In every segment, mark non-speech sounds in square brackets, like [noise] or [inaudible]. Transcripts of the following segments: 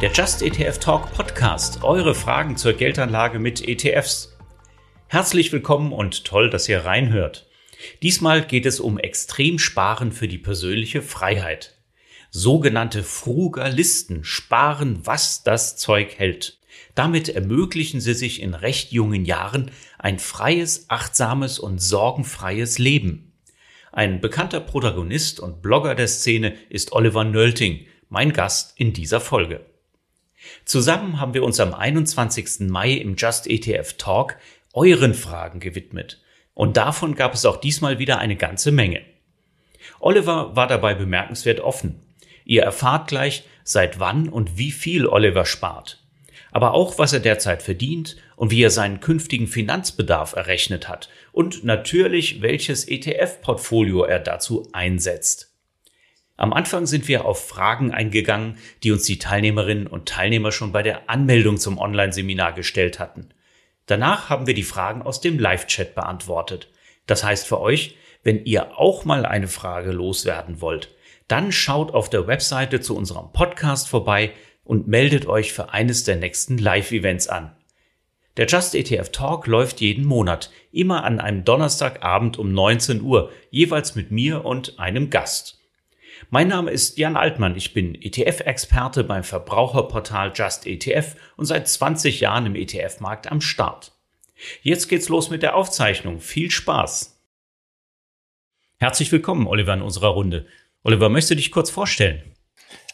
Der Just ETF Talk Podcast. Eure Fragen zur Geldanlage mit ETFs. Herzlich willkommen und toll, dass ihr reinhört. Diesmal geht es um Extremsparen für die persönliche Freiheit. Sogenannte Frugalisten sparen, was das Zeug hält. Damit ermöglichen sie sich in recht jungen Jahren ein freies, achtsames und sorgenfreies Leben. Ein bekannter Protagonist und Blogger der Szene ist Oliver Nölting, mein Gast in dieser Folge. Zusammen haben wir uns am 21. Mai im Just ETF Talk euren Fragen gewidmet. Und davon gab es auch diesmal wieder eine ganze Menge. Oliver war dabei bemerkenswert offen. Ihr erfahrt gleich, seit wann und wie viel Oliver spart. Aber auch, was er derzeit verdient und wie er seinen künftigen Finanzbedarf errechnet hat. Und natürlich, welches ETF-Portfolio er dazu einsetzt. Am Anfang sind wir auf Fragen eingegangen, die uns die Teilnehmerinnen und Teilnehmer schon bei der Anmeldung zum Online-Seminar gestellt hatten. Danach haben wir die Fragen aus dem Live-Chat beantwortet. Das heißt für euch, wenn ihr auch mal eine Frage loswerden wollt, dann schaut auf der Webseite zu unserem Podcast vorbei und meldet euch für eines der nächsten Live-Events an. Der Just ETF Talk läuft jeden Monat, immer an einem Donnerstagabend um 19 Uhr, jeweils mit mir und einem Gast. Mein Name ist Jan Altmann. Ich bin ETF-Experte beim Verbraucherportal Just ETF und seit 20 Jahren im ETF-Markt am Start. Jetzt geht's los mit der Aufzeichnung. Viel Spaß! Herzlich willkommen, Oliver, in unserer Runde. Oliver, möchtest du dich kurz vorstellen?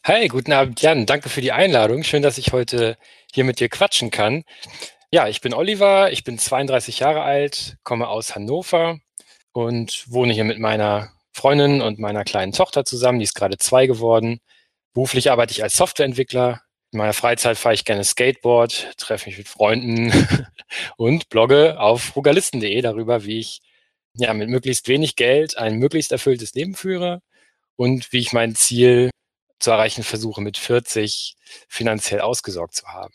Hi, guten Abend, Jan. Danke für die Einladung. Schön, dass ich heute hier mit dir quatschen kann. Ja, ich bin Oliver, ich bin 32 Jahre alt, komme aus Hannover und wohne hier mit meiner Freundin und meiner kleinen Tochter zusammen, die ist gerade zwei geworden. Beruflich arbeite ich als Softwareentwickler. In meiner Freizeit fahre ich gerne Skateboard, treffe mich mit Freunden [laughs] und blogge auf frugalisten.de darüber, wie ich ja mit möglichst wenig Geld ein möglichst erfülltes Leben führe und wie ich mein Ziel zu erreichen versuche, mit 40 finanziell ausgesorgt zu haben.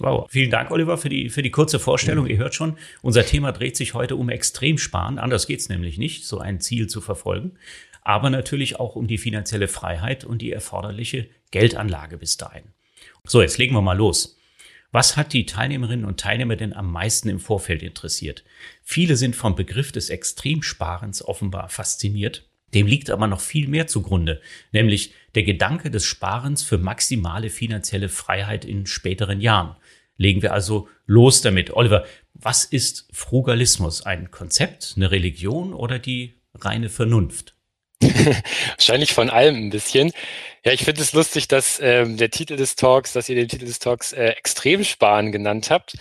Wow, vielen Dank, Oliver, für die, für die kurze Vorstellung. Ihr hört schon, unser Thema dreht sich heute um Extremsparen. Anders geht's nämlich nicht, so ein Ziel zu verfolgen. Aber natürlich auch um die finanzielle Freiheit und die erforderliche Geldanlage bis dahin. So, jetzt legen wir mal los. Was hat die Teilnehmerinnen und Teilnehmer denn am meisten im Vorfeld interessiert? Viele sind vom Begriff des Extremsparens offenbar fasziniert. Dem liegt aber noch viel mehr zugrunde, nämlich der Gedanke des Sparens für maximale finanzielle Freiheit in späteren Jahren. Legen wir also los damit. Oliver, was ist Frugalismus? Ein Konzept, eine Religion oder die reine Vernunft? [laughs] Wahrscheinlich von allem ein bisschen. Ja, ich finde es lustig, dass ähm, der Titel des Talks, dass ihr den Titel des Talks äh, Extremsparen genannt habt,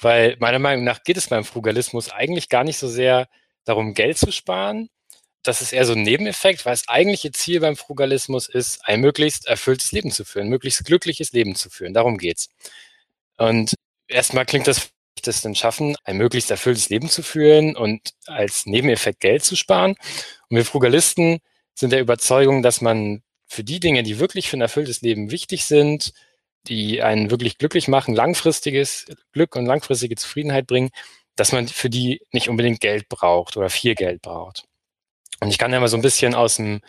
weil meiner Meinung nach geht es beim Frugalismus eigentlich gar nicht so sehr darum, Geld zu sparen. Das ist eher so ein Nebeneffekt, weil das eigentliche Ziel beim Frugalismus ist, ein möglichst erfülltes Leben zu führen, ein möglichst glückliches Leben zu führen. Darum geht's. Und erstmal klingt das, das dann schaffen, ein möglichst erfülltes Leben zu führen und als Nebeneffekt Geld zu sparen. Und wir Frugalisten sind der Überzeugung, dass man für die Dinge, die wirklich für ein erfülltes Leben wichtig sind, die einen wirklich glücklich machen, langfristiges Glück und langfristige Zufriedenheit bringen, dass man für die nicht unbedingt Geld braucht oder viel Geld braucht. Und ich kann ja mal so ein bisschen aus dem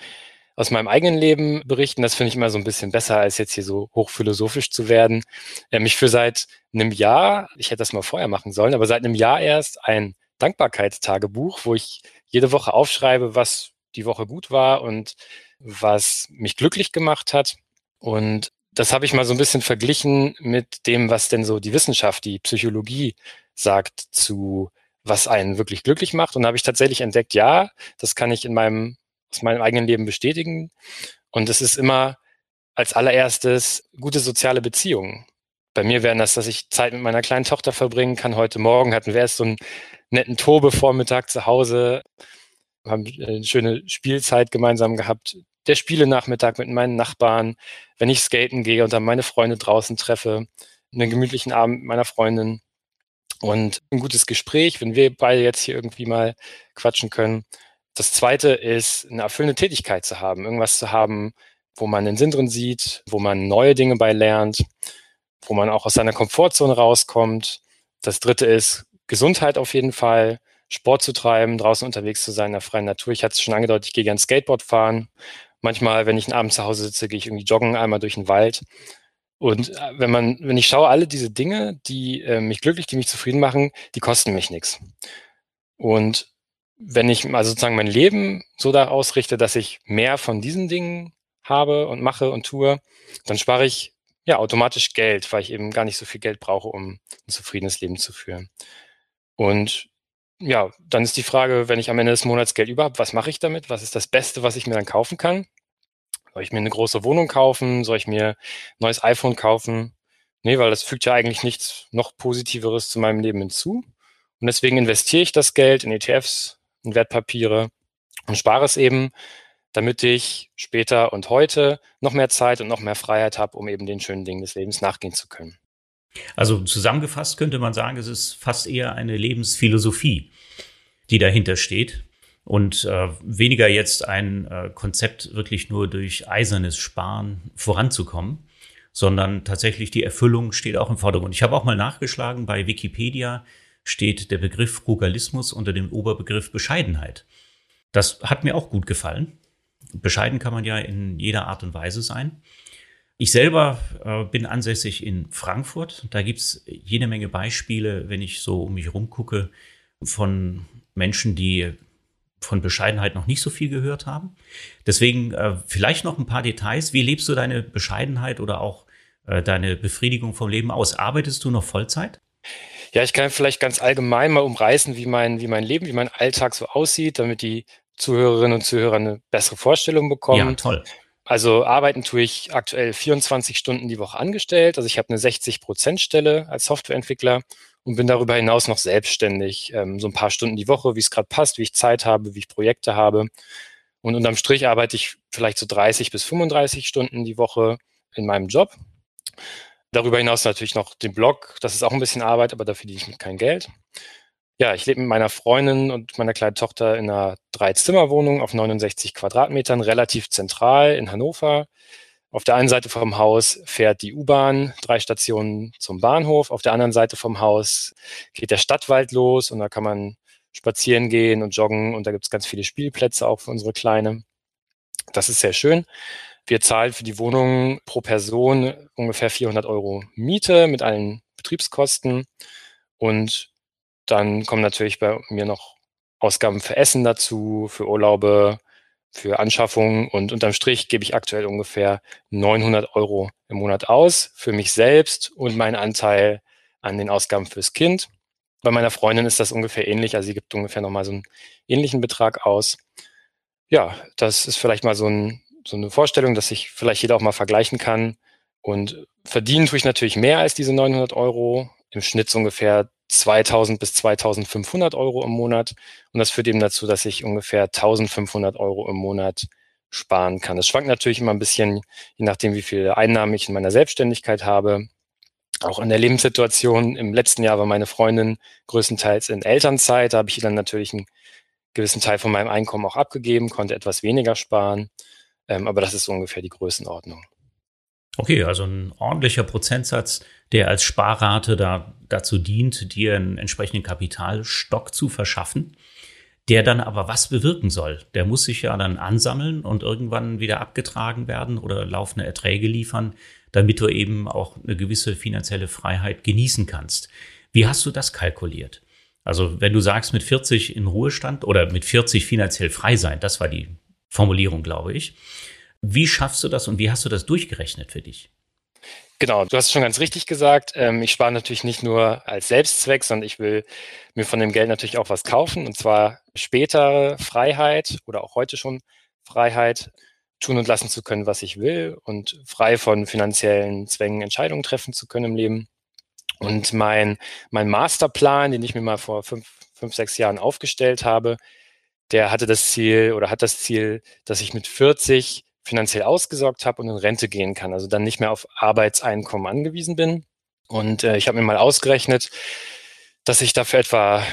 aus meinem eigenen Leben berichten. Das finde ich immer so ein bisschen besser, als jetzt hier so hochphilosophisch zu werden. Ähm, ich für seit einem Jahr, ich hätte das mal vorher machen sollen, aber seit einem Jahr erst ein Dankbarkeitstagebuch, wo ich jede Woche aufschreibe, was die Woche gut war und was mich glücklich gemacht hat. Und das habe ich mal so ein bisschen verglichen mit dem, was denn so die Wissenschaft, die Psychologie sagt zu was einen wirklich glücklich macht. Und da habe ich tatsächlich entdeckt, ja, das kann ich in meinem aus meinem eigenen Leben bestätigen. Und es ist immer als allererstes gute soziale Beziehungen. Bei mir wären das, dass ich Zeit mit meiner kleinen Tochter verbringen kann. Heute Morgen hatten wir erst so einen netten Tobe-Vormittag zu Hause, haben eine schöne Spielzeit gemeinsam gehabt. Der Spielenachmittag mit meinen Nachbarn, wenn ich skaten gehe und dann meine Freunde draußen treffe, einen gemütlichen Abend mit meiner Freundin und ein gutes Gespräch, wenn wir beide jetzt hier irgendwie mal quatschen können. Das zweite ist, eine erfüllende Tätigkeit zu haben, irgendwas zu haben, wo man den Sinn drin sieht, wo man neue Dinge bei lernt, wo man auch aus seiner Komfortzone rauskommt. Das dritte ist Gesundheit auf jeden Fall, Sport zu treiben, draußen unterwegs zu sein in der freien Natur. Ich hatte es schon angedeutet, ich gehe gerne Skateboard fahren. Manchmal, wenn ich einen Abend zu Hause sitze, gehe ich irgendwie joggen einmal durch den Wald. Und äh, wenn man, wenn ich schaue, alle diese Dinge, die äh, mich glücklich, die mich zufrieden machen, die kosten mich nichts. Und wenn ich also sozusagen mein Leben so da ausrichte, dass ich mehr von diesen Dingen habe und mache und tue, dann spare ich ja automatisch Geld, weil ich eben gar nicht so viel Geld brauche, um ein zufriedenes Leben zu führen. Und ja, dann ist die Frage, wenn ich am Ende des Monats Geld über habe, was mache ich damit? Was ist das Beste, was ich mir dann kaufen kann? Soll ich mir eine große Wohnung kaufen? Soll ich mir ein neues iPhone kaufen? Nee, weil das fügt ja eigentlich nichts noch Positiveres zu meinem Leben hinzu. Und deswegen investiere ich das Geld in ETFs, in Wertpapiere und spare es eben, damit ich später und heute noch mehr Zeit und noch mehr Freiheit habe, um eben den schönen Dingen des Lebens nachgehen zu können. Also zusammengefasst könnte man sagen, es ist fast eher eine Lebensphilosophie, die dahinter steht und äh, weniger jetzt ein äh, Konzept wirklich nur durch eisernes Sparen voranzukommen, sondern tatsächlich die Erfüllung steht auch im Vordergrund. Ich habe auch mal nachgeschlagen, bei Wikipedia steht der Begriff Frugalismus unter dem Oberbegriff Bescheidenheit. Das hat mir auch gut gefallen. Bescheiden kann man ja in jeder Art und Weise sein. Ich selber äh, bin ansässig in Frankfurt. Da gibt's jede Menge Beispiele, wenn ich so um mich herum gucke, von Menschen, die von Bescheidenheit noch nicht so viel gehört haben. Deswegen äh, vielleicht noch ein paar Details. Wie lebst du deine Bescheidenheit oder auch äh, deine Befriedigung vom Leben aus? Arbeitest du noch Vollzeit? Ja, ich kann vielleicht ganz allgemein mal umreißen, wie mein, wie mein Leben, wie mein Alltag so aussieht, damit die Zuhörerinnen und Zuhörer eine bessere Vorstellung bekommen. Ja, toll. Also arbeiten tue ich aktuell 24 Stunden die Woche angestellt. Also ich habe eine 60-Prozent-Stelle als Softwareentwickler und bin darüber hinaus noch selbstständig. Ähm, so ein paar Stunden die Woche, wie es gerade passt, wie ich Zeit habe, wie ich Projekte habe. Und unterm Strich arbeite ich vielleicht so 30 bis 35 Stunden die Woche in meinem Job. Darüber hinaus natürlich noch den Blog. Das ist auch ein bisschen Arbeit, aber dafür verdiene ich kein Geld. Ja, ich lebe mit meiner Freundin und meiner kleinen Tochter in einer Dreizimmerwohnung auf 69 Quadratmetern, relativ zentral in Hannover. Auf der einen Seite vom Haus fährt die U-Bahn drei Stationen zum Bahnhof. Auf der anderen Seite vom Haus geht der Stadtwald los und da kann man spazieren gehen und joggen und da gibt es ganz viele Spielplätze auch für unsere Kleine. Das ist sehr schön. Wir zahlen für die Wohnung pro Person ungefähr 400 Euro Miete mit allen Betriebskosten und dann kommen natürlich bei mir noch Ausgaben für Essen dazu, für Urlaube, für Anschaffungen und unterm Strich gebe ich aktuell ungefähr 900 Euro im Monat aus für mich selbst und meinen Anteil an den Ausgaben fürs Kind. Bei meiner Freundin ist das ungefähr ähnlich, also sie gibt ungefähr nochmal so einen ähnlichen Betrag aus. Ja, das ist vielleicht mal so, ein, so eine Vorstellung, dass sich vielleicht jeder auch mal vergleichen kann. Und verdienen tue ich natürlich mehr als diese 900 Euro, im Schnitt ungefähr 2000 bis 2500 Euro im Monat. Und das führt eben dazu, dass ich ungefähr 1500 Euro im Monat sparen kann. Das schwankt natürlich immer ein bisschen, je nachdem, wie viele Einnahmen ich in meiner Selbstständigkeit habe. Auch in der Lebenssituation. Im letzten Jahr war meine Freundin größtenteils in Elternzeit. Da habe ich dann natürlich einen gewissen Teil von meinem Einkommen auch abgegeben, konnte etwas weniger sparen. Ähm, aber das ist ungefähr die Größenordnung. Okay, also ein ordentlicher Prozentsatz, der als Sparrate da, dazu dient, dir einen entsprechenden Kapitalstock zu verschaffen, der dann aber was bewirken soll. Der muss sich ja dann ansammeln und irgendwann wieder abgetragen werden oder laufende Erträge liefern, damit du eben auch eine gewisse finanzielle Freiheit genießen kannst. Wie hast du das kalkuliert? Also wenn du sagst, mit 40 in Ruhestand oder mit 40 finanziell frei sein, das war die Formulierung, glaube ich. Wie schaffst du das und wie hast du das durchgerechnet für dich? Genau, du hast es schon ganz richtig gesagt. Ähm, ich spare natürlich nicht nur als Selbstzweck, sondern ich will mir von dem Geld natürlich auch was kaufen und zwar spätere Freiheit oder auch heute schon Freiheit, tun und lassen zu können, was ich will und frei von finanziellen Zwängen Entscheidungen treffen zu können im Leben. Und mein, mein Masterplan, den ich mir mal vor fünf, fünf, sechs Jahren aufgestellt habe, der hatte das Ziel oder hat das Ziel, dass ich mit 40 finanziell ausgesorgt habe und in Rente gehen kann, also dann nicht mehr auf Arbeitseinkommen angewiesen bin. Und äh, ich habe mir mal ausgerechnet, dass ich dafür etwa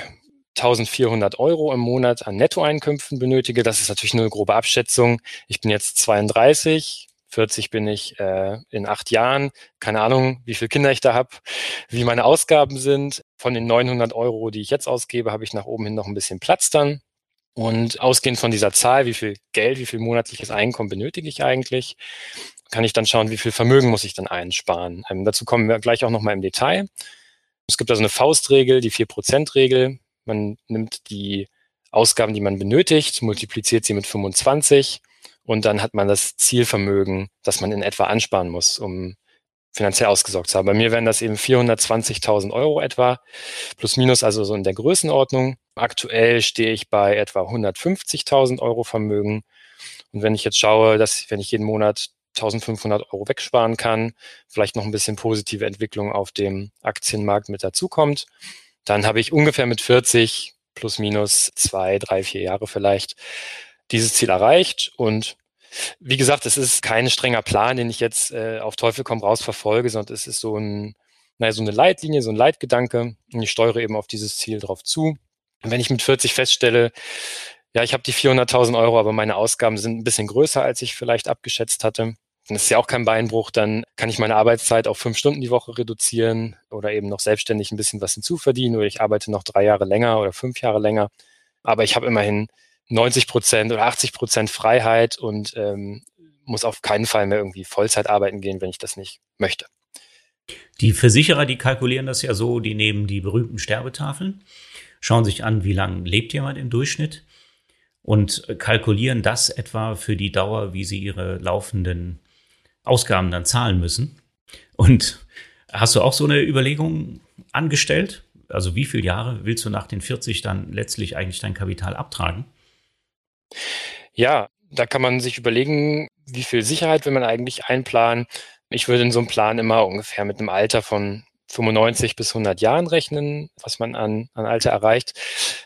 1400 Euro im Monat an Nettoeinkünften benötige. Das ist natürlich nur eine grobe Abschätzung. Ich bin jetzt 32, 40 bin ich äh, in acht Jahren. Keine Ahnung, wie viele Kinder ich da habe, wie meine Ausgaben sind. Von den 900 Euro, die ich jetzt ausgebe, habe ich nach oben hin noch ein bisschen Platz dann. Und ausgehend von dieser Zahl, wie viel Geld, wie viel monatliches Einkommen benötige ich eigentlich, kann ich dann schauen, wie viel Vermögen muss ich dann einsparen. Ähm, dazu kommen wir gleich auch nochmal im Detail. Es gibt also eine Faustregel, die 4%-Regel. Man nimmt die Ausgaben, die man benötigt, multipliziert sie mit 25 und dann hat man das Zielvermögen, das man in etwa ansparen muss, um finanziell ausgesorgt zu haben. Bei mir wären das eben 420.000 Euro etwa, plus minus, also so in der Größenordnung. Aktuell stehe ich bei etwa 150.000 Euro Vermögen. Und wenn ich jetzt schaue, dass wenn ich jeden Monat 1500 Euro wegsparen kann, vielleicht noch ein bisschen positive Entwicklung auf dem Aktienmarkt mit dazukommt, dann habe ich ungefähr mit 40 plus minus zwei, drei, vier Jahre vielleicht dieses Ziel erreicht. Und wie gesagt, es ist kein strenger Plan, den ich jetzt äh, auf Teufel komm raus verfolge, sondern es ist so ein, naja, so eine Leitlinie, so ein Leitgedanke. Und ich steuere eben auf dieses Ziel drauf zu. Wenn ich mit 40 feststelle, ja, ich habe die 400.000 Euro, aber meine Ausgaben sind ein bisschen größer, als ich vielleicht abgeschätzt hatte, dann ist ja auch kein Beinbruch, dann kann ich meine Arbeitszeit auf fünf Stunden die Woche reduzieren oder eben noch selbstständig ein bisschen was hinzuverdienen oder ich arbeite noch drei Jahre länger oder fünf Jahre länger. Aber ich habe immerhin 90 Prozent oder 80 Prozent Freiheit und ähm, muss auf keinen Fall mehr irgendwie Vollzeit arbeiten gehen, wenn ich das nicht möchte. Die Versicherer, die kalkulieren das ja so, die nehmen die berühmten Sterbetafeln, schauen sich an, wie lange lebt jemand im Durchschnitt und kalkulieren das etwa für die Dauer, wie sie ihre laufenden Ausgaben dann zahlen müssen. Und hast du auch so eine Überlegung angestellt? Also wie viele Jahre willst du nach den 40 dann letztlich eigentlich dein Kapital abtragen? Ja, da kann man sich überlegen, wie viel Sicherheit will man eigentlich einplanen. Ich würde in so einem Plan immer ungefähr mit einem Alter von 95 bis 100 Jahren rechnen, was man an, an Alter erreicht.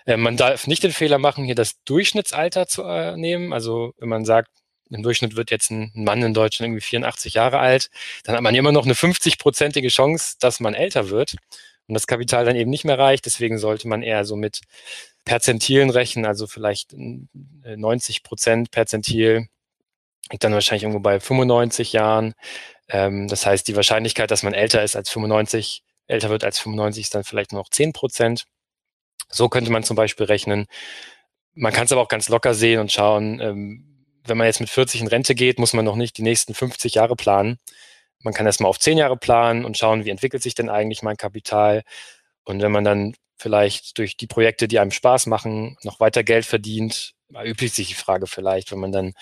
Äh, man darf nicht den Fehler machen, hier das Durchschnittsalter zu äh, nehmen. Also wenn man sagt, im Durchschnitt wird jetzt ein Mann in Deutschland irgendwie 84 Jahre alt, dann hat man immer noch eine 50-prozentige Chance, dass man älter wird und das Kapital dann eben nicht mehr reicht. Deswegen sollte man eher so mit Perzentilen rechnen, also vielleicht 90 äh, Prozent Perzentil liegt dann wahrscheinlich irgendwo bei 95 Jahren. Ähm, das heißt, die Wahrscheinlichkeit, dass man älter ist als 95, älter wird als 95, ist dann vielleicht nur noch 10 Prozent. So könnte man zum Beispiel rechnen. Man kann es aber auch ganz locker sehen und schauen, ähm, wenn man jetzt mit 40 in Rente geht, muss man noch nicht die nächsten 50 Jahre planen. Man kann erstmal auf 10 Jahre planen und schauen, wie entwickelt sich denn eigentlich mein Kapital. Und wenn man dann vielleicht durch die Projekte, die einem Spaß machen, noch weiter Geld verdient, erübrigt sich die Frage vielleicht, wenn man dann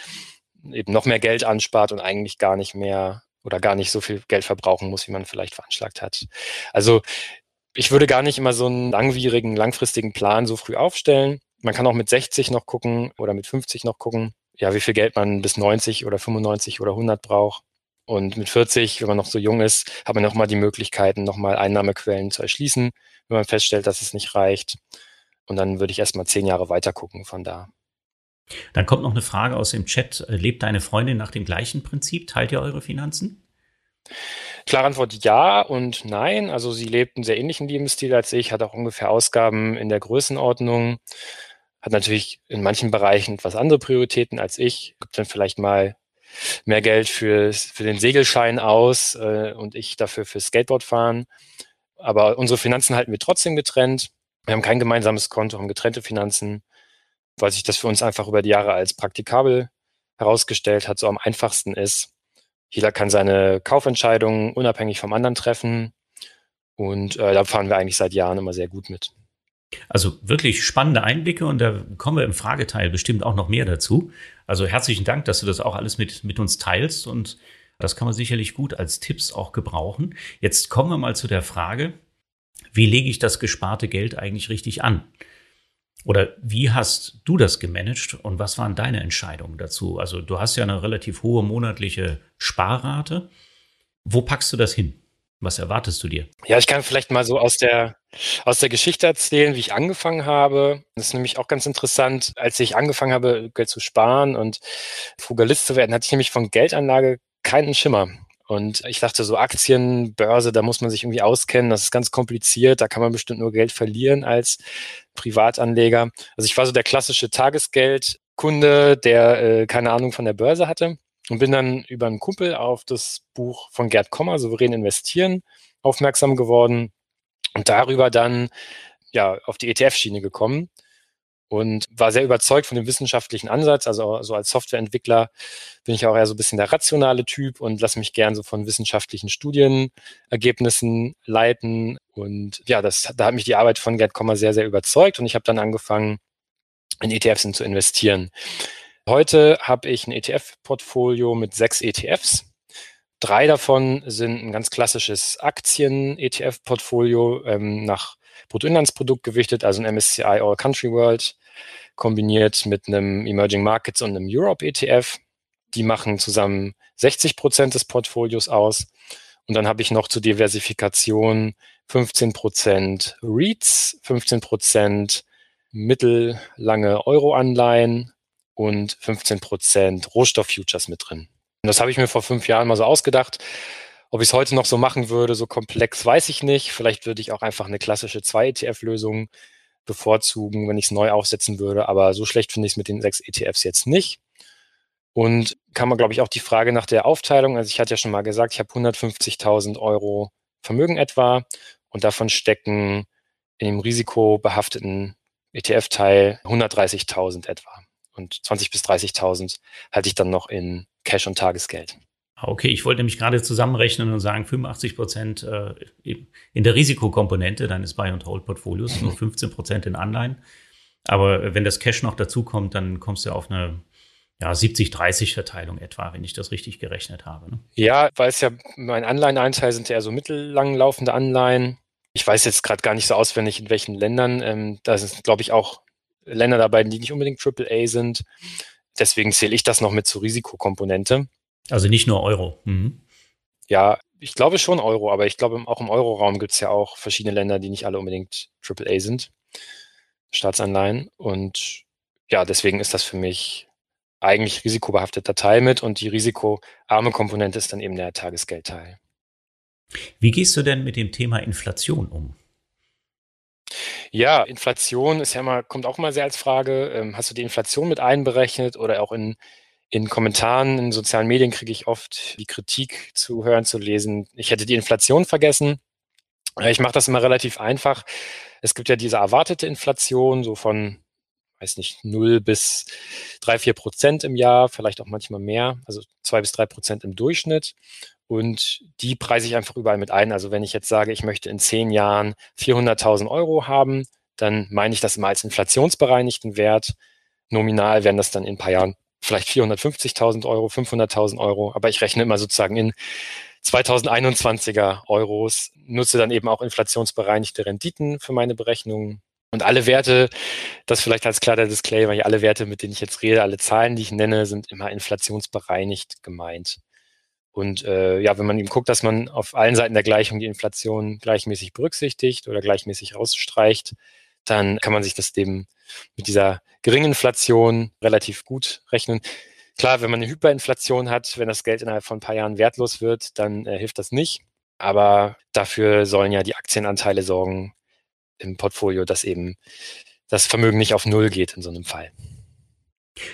eben noch mehr Geld anspart und eigentlich gar nicht mehr oder gar nicht so viel Geld verbrauchen muss, wie man vielleicht veranschlagt hat. Also ich würde gar nicht immer so einen langwierigen, langfristigen Plan so früh aufstellen. Man kann auch mit 60 noch gucken oder mit 50 noch gucken, ja, wie viel Geld man bis 90 oder 95 oder 100 braucht. Und mit 40, wenn man noch so jung ist, hat man nochmal die Möglichkeiten, nochmal Einnahmequellen zu erschließen, wenn man feststellt, dass es nicht reicht. Und dann würde ich erstmal zehn Jahre weiter gucken von da. Dann kommt noch eine Frage aus dem Chat. Lebt deine Freundin nach dem gleichen Prinzip? Teilt ihr eure Finanzen? Klare Antwort ja und nein. Also sie lebt einen sehr ähnlichen Lebensstil als ich, hat auch ungefähr Ausgaben in der Größenordnung hat natürlich in manchen Bereichen etwas andere Prioritäten als ich, gibt dann vielleicht mal mehr Geld für, für den Segelschein aus äh, und ich dafür für Skateboard fahren. Aber unsere Finanzen halten wir trotzdem getrennt. Wir haben kein gemeinsames Konto, haben getrennte Finanzen, weil sich das für uns einfach über die Jahre als praktikabel herausgestellt hat, so am einfachsten ist. Jeder kann seine Kaufentscheidungen unabhängig vom anderen treffen. Und äh, da fahren wir eigentlich seit Jahren immer sehr gut mit. Also wirklich spannende Einblicke und da kommen wir im Frageteil bestimmt auch noch mehr dazu. Also herzlichen Dank, dass du das auch alles mit, mit uns teilst und das kann man sicherlich gut als Tipps auch gebrauchen. Jetzt kommen wir mal zu der Frage, wie lege ich das gesparte Geld eigentlich richtig an? Oder wie hast du das gemanagt und was waren deine Entscheidungen dazu? Also du hast ja eine relativ hohe monatliche Sparrate. Wo packst du das hin? Was erwartest du dir? Ja, ich kann vielleicht mal so aus der, aus der Geschichte erzählen, wie ich angefangen habe. Das ist nämlich auch ganz interessant. Als ich angefangen habe, Geld zu sparen und Frugalist zu werden, hatte ich nämlich von Geldanlage keinen Schimmer. Und ich dachte so Aktien, Börse, da muss man sich irgendwie auskennen. Das ist ganz kompliziert. Da kann man bestimmt nur Geld verlieren als Privatanleger. Also ich war so der klassische Tagesgeldkunde, der äh, keine Ahnung von der Börse hatte und bin dann über einen Kumpel auf das Buch von Gerd Kommer, Souverän investieren, aufmerksam geworden und darüber dann ja auf die ETF-Schiene gekommen. Und war sehr überzeugt von dem wissenschaftlichen Ansatz. Also so als Softwareentwickler bin ich auch eher so ein bisschen der rationale Typ und lasse mich gern so von wissenschaftlichen Studienergebnissen leiten. Und ja, das, da hat mich die Arbeit von Gerd Kommer sehr, sehr überzeugt und ich habe dann angefangen, in ETFs zu investieren. Heute habe ich ein ETF-Portfolio mit sechs ETFs. Drei davon sind ein ganz klassisches Aktien-ETF-Portfolio ähm, nach Bruttoinlandsprodukt gewichtet, also ein MSCI All Country World kombiniert mit einem Emerging Markets und einem Europe ETF. Die machen zusammen 60 Prozent des Portfolios aus. Und dann habe ich noch zur Diversifikation 15 Prozent REITs, 15 Prozent mittellange Euro-Anleihen und 15 Prozent Rohstofffutures mit drin. Und das habe ich mir vor fünf Jahren mal so ausgedacht. Ob ich es heute noch so machen würde, so komplex, weiß ich nicht. Vielleicht würde ich auch einfach eine klassische 2-ETF-Lösung bevorzugen, wenn ich es neu aufsetzen würde. Aber so schlecht finde ich es mit den sechs ETFs jetzt nicht. Und kann man, glaube ich, auch die Frage nach der Aufteilung, also ich hatte ja schon mal gesagt, ich habe 150.000 Euro Vermögen etwa und davon stecken in dem risikobehafteten ETF-Teil 130.000 etwa. Und 20.000 bis 30.000 halte ich dann noch in Cash und Tagesgeld. Okay, ich wollte nämlich gerade zusammenrechnen und sagen, 85 Prozent äh, in der Risikokomponente deines Buy and Hold Portfolios, nur [laughs] 15 Prozent in Anleihen. Aber wenn das Cash noch dazukommt, dann kommst du auf eine ja, 70-30 Verteilung etwa, wenn ich das richtig gerechnet habe. Ne? Ja, weil es ja mein Anleihenanteil sind ja eher so mittellang laufende Anleihen. Ich weiß jetzt gerade gar nicht so auswendig, in welchen Ländern. Ähm, da sind, glaube ich, auch Länder dabei, die nicht unbedingt AAA sind. Deswegen zähle ich das noch mit zur Risikokomponente. Also nicht nur Euro. Mhm. Ja, ich glaube schon Euro, aber ich glaube auch im Euroraum gibt es ja auch verschiedene Länder, die nicht alle unbedingt AAA sind, Staatsanleihen. Und ja, deswegen ist das für mich eigentlich risikobehafteter Teil mit und die risikoarme Komponente ist dann eben der Tagesgeldteil. Wie gehst du denn mit dem Thema Inflation um? Ja, Inflation ist ja mal, kommt auch mal sehr als Frage. Ähm, hast du die Inflation mit einberechnet oder auch in in Kommentaren in sozialen Medien kriege ich oft die Kritik zu hören, zu lesen, ich hätte die Inflation vergessen. Ich mache das immer relativ einfach. Es gibt ja diese erwartete Inflation, so von, weiß nicht, 0 bis 3, 4 Prozent im Jahr, vielleicht auch manchmal mehr, also 2 bis 3 Prozent im Durchschnitt. Und die preise ich einfach überall mit ein. Also wenn ich jetzt sage, ich möchte in zehn Jahren 400.000 Euro haben, dann meine ich das immer als inflationsbereinigten Wert. Nominal werden das dann in ein paar Jahren vielleicht 450.000 Euro, 500.000 Euro, aber ich rechne immer sozusagen in 2021er Euros, nutze dann eben auch inflationsbereinigte Renditen für meine Berechnungen. Und alle Werte, das vielleicht als klarer Disclaimer, alle Werte, mit denen ich jetzt rede, alle Zahlen, die ich nenne, sind immer inflationsbereinigt gemeint. Und äh, ja, wenn man eben guckt, dass man auf allen Seiten der Gleichung die Inflation gleichmäßig berücksichtigt oder gleichmäßig rausstreicht, dann kann man sich das eben mit dieser geringen Inflation relativ gut rechnen. Klar, wenn man eine Hyperinflation hat, wenn das Geld innerhalb von ein paar Jahren wertlos wird, dann äh, hilft das nicht. Aber dafür sollen ja die Aktienanteile sorgen im Portfolio, dass eben das Vermögen nicht auf Null geht in so einem Fall.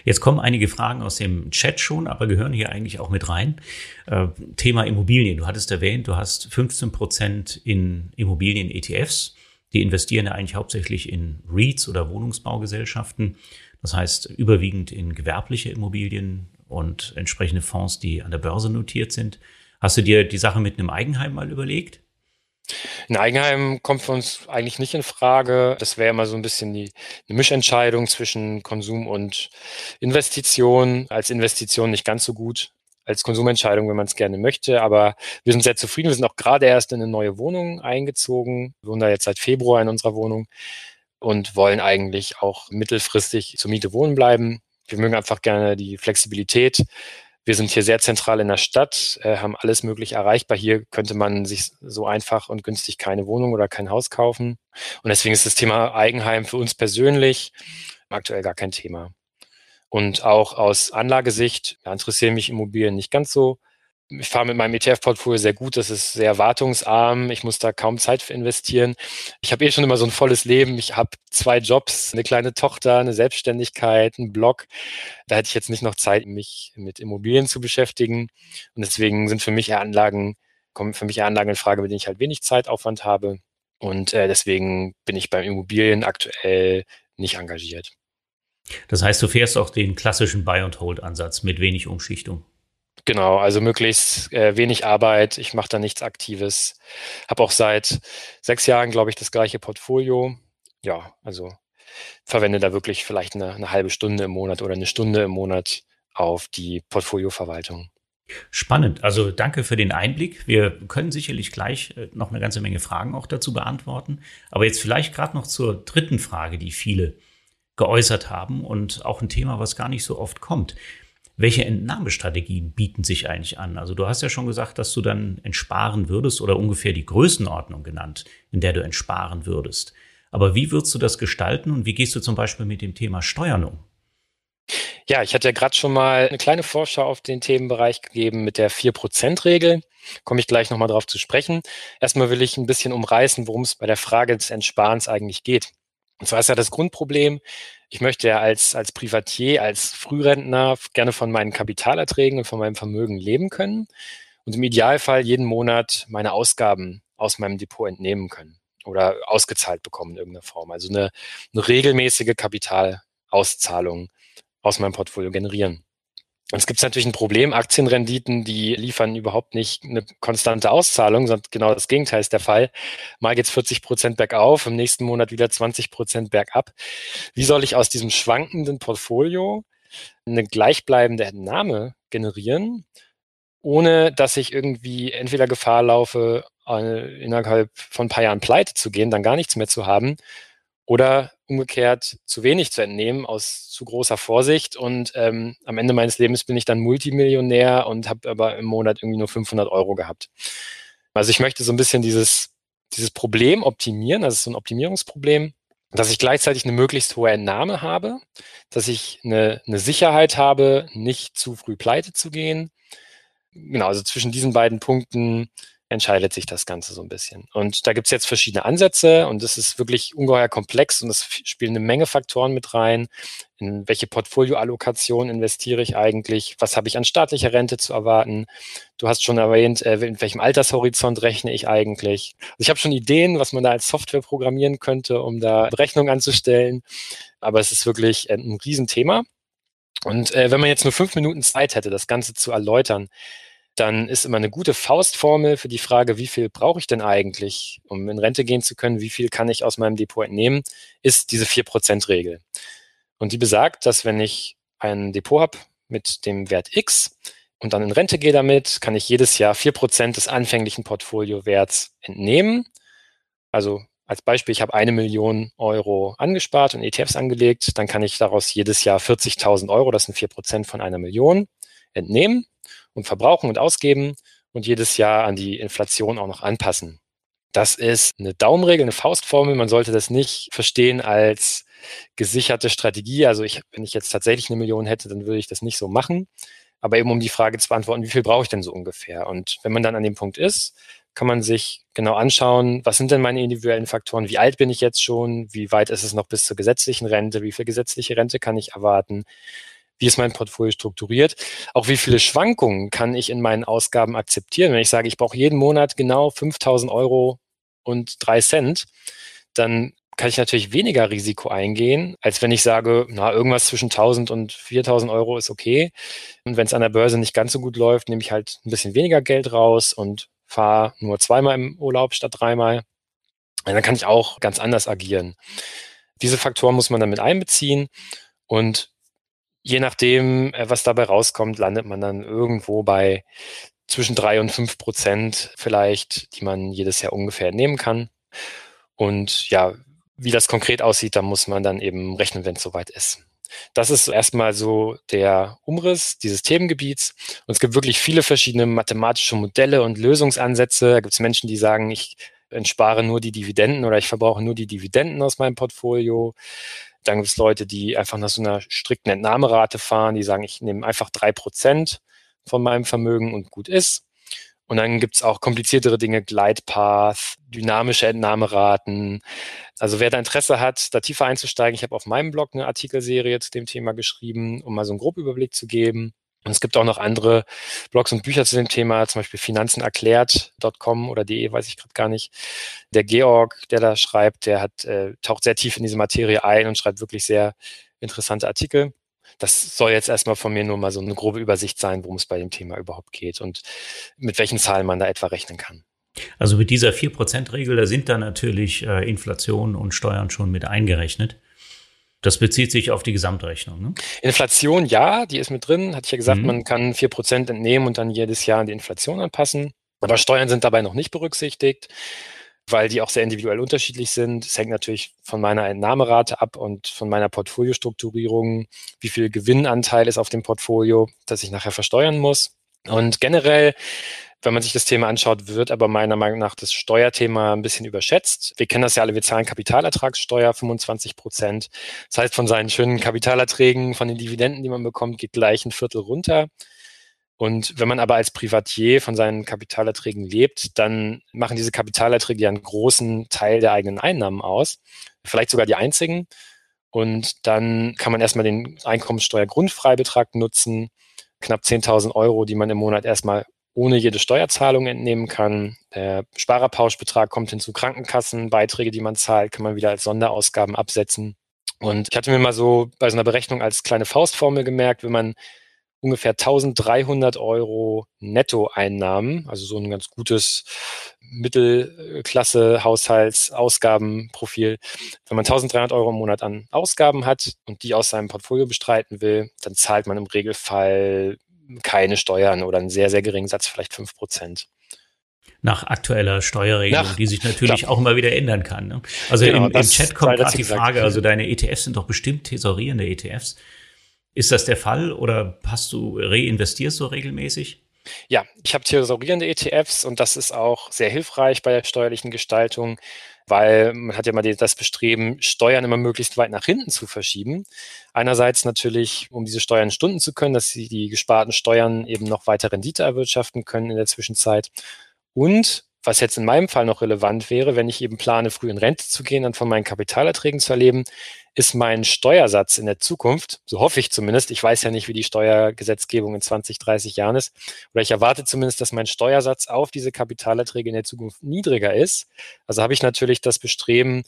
Jetzt kommen einige Fragen aus dem Chat schon, aber gehören hier eigentlich auch mit rein. Äh, Thema Immobilien. Du hattest erwähnt, du hast 15 Prozent in Immobilien-ETFs. Die investieren ja eigentlich hauptsächlich in REITs oder Wohnungsbaugesellschaften. Das heißt überwiegend in gewerbliche Immobilien und entsprechende Fonds, die an der Börse notiert sind. Hast du dir die Sache mit einem Eigenheim mal überlegt? Ein Eigenheim kommt für uns eigentlich nicht in Frage. Das wäre immer so ein bisschen die eine Mischentscheidung zwischen Konsum und Investition. Als Investition nicht ganz so gut als Konsumentscheidung, wenn man es gerne möchte. Aber wir sind sehr zufrieden. Wir sind auch gerade erst in eine neue Wohnung eingezogen. Wir wohnen da jetzt seit Februar in unserer Wohnung und wollen eigentlich auch mittelfristig zur Miete wohnen bleiben. Wir mögen einfach gerne die Flexibilität. Wir sind hier sehr zentral in der Stadt, äh, haben alles möglich erreichbar. Hier könnte man sich so einfach und günstig keine Wohnung oder kein Haus kaufen. Und deswegen ist das Thema Eigenheim für uns persönlich aktuell gar kein Thema. Und auch aus Anlagesicht ja, interessieren mich Immobilien nicht ganz so. Ich fahre mit meinem ETF-Portfolio sehr gut, das ist sehr wartungsarm, ich muss da kaum Zeit für investieren. Ich habe eh schon immer so ein volles Leben, ich habe zwei Jobs, eine kleine Tochter, eine Selbstständigkeit, einen Blog. Da hätte ich jetzt nicht noch Zeit, mich mit Immobilien zu beschäftigen. Und deswegen sind für mich Anlagen, kommen für mich Anlagen in Frage, mit denen ich halt wenig Zeitaufwand habe. Und äh, deswegen bin ich beim Immobilien aktuell nicht engagiert. Das heißt, du fährst auch den klassischen Buy-and-Hold-Ansatz mit wenig Umschichtung. Genau, also möglichst äh, wenig Arbeit. Ich mache da nichts Aktives. Habe auch seit sechs Jahren, glaube ich, das gleiche Portfolio. Ja, also verwende da wirklich vielleicht eine, eine halbe Stunde im Monat oder eine Stunde im Monat auf die Portfolioverwaltung. Spannend. Also danke für den Einblick. Wir können sicherlich gleich äh, noch eine ganze Menge Fragen auch dazu beantworten. Aber jetzt vielleicht gerade noch zur dritten Frage, die viele geäußert haben und auch ein Thema, was gar nicht so oft kommt. Welche Entnahmestrategien bieten sich eigentlich an? Also du hast ja schon gesagt, dass du dann entsparen würdest oder ungefähr die Größenordnung genannt, in der du entsparen würdest. Aber wie würdest du das gestalten und wie gehst du zum Beispiel mit dem Thema Steuern um? Ja, ich hatte ja gerade schon mal eine kleine Vorschau auf den Themenbereich gegeben mit der 4%-Regel. Komme ich gleich nochmal drauf zu sprechen. Erstmal will ich ein bisschen umreißen, worum es bei der Frage des Entsparens eigentlich geht. Und zwar ist ja das Grundproblem, ich möchte ja als, als Privatier, als Frührentner gerne von meinen Kapitalerträgen und von meinem Vermögen leben können und im Idealfall jeden Monat meine Ausgaben aus meinem Depot entnehmen können oder ausgezahlt bekommen in irgendeiner Form. Also eine, eine regelmäßige Kapitalauszahlung aus meinem Portfolio generieren. Und es gibt natürlich ein Problem, Aktienrenditen, die liefern überhaupt nicht eine konstante Auszahlung, sondern genau das Gegenteil ist der Fall. Mal geht's 40 Prozent bergauf, im nächsten Monat wieder 20 Prozent bergab. Wie soll ich aus diesem schwankenden Portfolio eine gleichbleibende Entnahme generieren, ohne dass ich irgendwie entweder Gefahr laufe, innerhalb von ein paar Jahren pleite zu gehen, dann gar nichts mehr zu haben, oder umgekehrt zu wenig zu entnehmen aus zu großer Vorsicht und ähm, am Ende meines Lebens bin ich dann Multimillionär und habe aber im Monat irgendwie nur 500 Euro gehabt. Also ich möchte so ein bisschen dieses, dieses Problem optimieren, also so ein Optimierungsproblem, dass ich gleichzeitig eine möglichst hohe Entnahme habe, dass ich eine, eine Sicherheit habe, nicht zu früh pleite zu gehen. Genau, also zwischen diesen beiden Punkten entscheidet sich das Ganze so ein bisschen. Und da gibt es jetzt verschiedene Ansätze und es ist wirklich ungeheuer komplex und es spielen eine Menge Faktoren mit rein. In welche Portfolioallokation investiere ich eigentlich? Was habe ich an staatlicher Rente zu erwarten? Du hast schon erwähnt, äh, in welchem Altershorizont rechne ich eigentlich? Also ich habe schon Ideen, was man da als Software programmieren könnte, um da Berechnungen anzustellen. Aber es ist wirklich ein Riesenthema. Und äh, wenn man jetzt nur fünf Minuten Zeit hätte, das Ganze zu erläutern, dann ist immer eine gute Faustformel für die Frage, wie viel brauche ich denn eigentlich, um in Rente gehen zu können, wie viel kann ich aus meinem Depot entnehmen, ist diese 4%-Regel. Und die besagt, dass wenn ich ein Depot habe mit dem Wert X und dann in Rente gehe damit, kann ich jedes Jahr 4% des anfänglichen Portfoliowerts entnehmen. Also als Beispiel, ich habe eine Million Euro angespart und ETFs angelegt, dann kann ich daraus jedes Jahr 40.000 Euro, das sind 4% von einer Million, entnehmen und verbrauchen und ausgeben und jedes Jahr an die Inflation auch noch anpassen. Das ist eine Daumenregel, eine Faustformel. Man sollte das nicht verstehen als gesicherte Strategie. Also ich, wenn ich jetzt tatsächlich eine Million hätte, dann würde ich das nicht so machen. Aber eben um die Frage zu beantworten, wie viel brauche ich denn so ungefähr? Und wenn man dann an dem Punkt ist, kann man sich genau anschauen, was sind denn meine individuellen Faktoren? Wie alt bin ich jetzt schon? Wie weit ist es noch bis zur gesetzlichen Rente? Wie viel gesetzliche Rente kann ich erwarten? Wie ist mein Portfolio strukturiert, auch wie viele Schwankungen kann ich in meinen Ausgaben akzeptieren. Wenn ich sage, ich brauche jeden Monat genau 5000 Euro und drei Cent, dann kann ich natürlich weniger Risiko eingehen, als wenn ich sage, na, irgendwas zwischen 1000 und 4000 Euro ist okay. Und wenn es an der Börse nicht ganz so gut läuft, nehme ich halt ein bisschen weniger Geld raus und fahre nur zweimal im Urlaub statt dreimal. Und dann kann ich auch ganz anders agieren. Diese Faktoren muss man damit einbeziehen und je nachdem, äh, was dabei rauskommt, landet man dann irgendwo bei zwischen drei und fünf Prozent vielleicht, die man jedes Jahr ungefähr nehmen kann. Und ja, wie das konkret aussieht, da muss man dann eben rechnen, wenn es soweit ist. Das ist erstmal so der Umriss dieses Themengebiets. Und es gibt wirklich viele verschiedene mathematische Modelle und Lösungsansätze. Da gibt es Menschen, die sagen, ich entspare nur die Dividenden oder ich verbrauche nur die Dividenden aus meinem Portfolio. Dann gibt es Leute, die einfach nach so einer strikten Entnahmerate fahren, die sagen, ich nehme einfach drei Prozent von meinem Vermögen und gut ist. Und dann gibt es auch kompliziertere Dinge, Gleitpath, dynamische Entnahmeraten. Also wer da Interesse hat, da tiefer einzusteigen, ich habe auf meinem Blog eine Artikelserie zu dem Thema geschrieben, um mal so einen Grobüberblick zu geben. Und es gibt auch noch andere Blogs und Bücher zu dem Thema, zum Beispiel finanzenerklärt.com oder de, weiß ich gerade gar nicht. Der Georg, der da schreibt, der hat, äh, taucht sehr tief in diese Materie ein und schreibt wirklich sehr interessante Artikel. Das soll jetzt erstmal von mir nur mal so eine grobe Übersicht sein, worum es bei dem Thema überhaupt geht und mit welchen Zahlen man da etwa rechnen kann. Also mit dieser 4%-Regel, da sind da natürlich äh, Inflation und Steuern schon mit eingerechnet. Das bezieht sich auf die Gesamtrechnung. Ne? Inflation, ja, die ist mit drin. Hatte ich ja gesagt, mhm. man kann 4% entnehmen und dann jedes Jahr an die Inflation anpassen. Aber Steuern sind dabei noch nicht berücksichtigt, weil die auch sehr individuell unterschiedlich sind. Es hängt natürlich von meiner Entnahmerate ab und von meiner Portfoliostrukturierung, wie viel Gewinnanteil ist auf dem Portfolio, das ich nachher versteuern muss. Und generell wenn man sich das Thema anschaut, wird aber meiner Meinung nach das Steuerthema ein bisschen überschätzt. Wir kennen das ja alle, wir zahlen Kapitalertragssteuer, 25 Prozent. Das heißt, von seinen schönen Kapitalerträgen, von den Dividenden, die man bekommt, geht gleich ein Viertel runter. Und wenn man aber als Privatier von seinen Kapitalerträgen lebt, dann machen diese Kapitalerträge ja einen großen Teil der eigenen Einnahmen aus, vielleicht sogar die einzigen. Und dann kann man erstmal den Einkommenssteuergrundfreibetrag nutzen, knapp 10.000 Euro, die man im Monat erstmal ohne jede Steuerzahlung entnehmen kann. Der Sparerpauschbetrag kommt hinzu, Krankenkassenbeiträge, die man zahlt, kann man wieder als Sonderausgaben absetzen. Und ich hatte mir mal so bei so einer Berechnung als kleine Faustformel gemerkt, wenn man ungefähr 1300 Euro Nettoeinnahmen, also so ein ganz gutes Mittelklasse-Haushaltsausgabenprofil. Wenn man 1300 Euro im Monat an Ausgaben hat und die aus seinem Portfolio bestreiten will, dann zahlt man im Regelfall keine Steuern oder einen sehr, sehr geringen Satz, vielleicht fünf Prozent. Nach aktueller Steuerregelung, Nach, die sich natürlich klar. auch immer wieder ändern kann. Ne? Also genau, im, im Chat kommt gerade die Frage, also deine ETFs sind doch bestimmt tesorierende ETFs. Ist das der Fall oder hast du, reinvestierst du regelmäßig? Ja, ich habe tesorierende ETFs und das ist auch sehr hilfreich bei der steuerlichen Gestaltung, weil man hat ja mal das Bestreben, Steuern immer möglichst weit nach hinten zu verschieben. Einerseits natürlich, um diese Steuern stunden zu können, dass sie die gesparten Steuern eben noch weiter Rendite erwirtschaften können in der Zwischenzeit. Und was jetzt in meinem Fall noch relevant wäre, wenn ich eben plane, früh in Rente zu gehen, dann von meinen Kapitalerträgen zu erleben, ist mein Steuersatz in der Zukunft, so hoffe ich zumindest, ich weiß ja nicht, wie die Steuergesetzgebung in 20, 30 Jahren ist, oder ich erwarte zumindest, dass mein Steuersatz auf diese Kapitalerträge in der Zukunft niedriger ist. Also habe ich natürlich das Bestreben,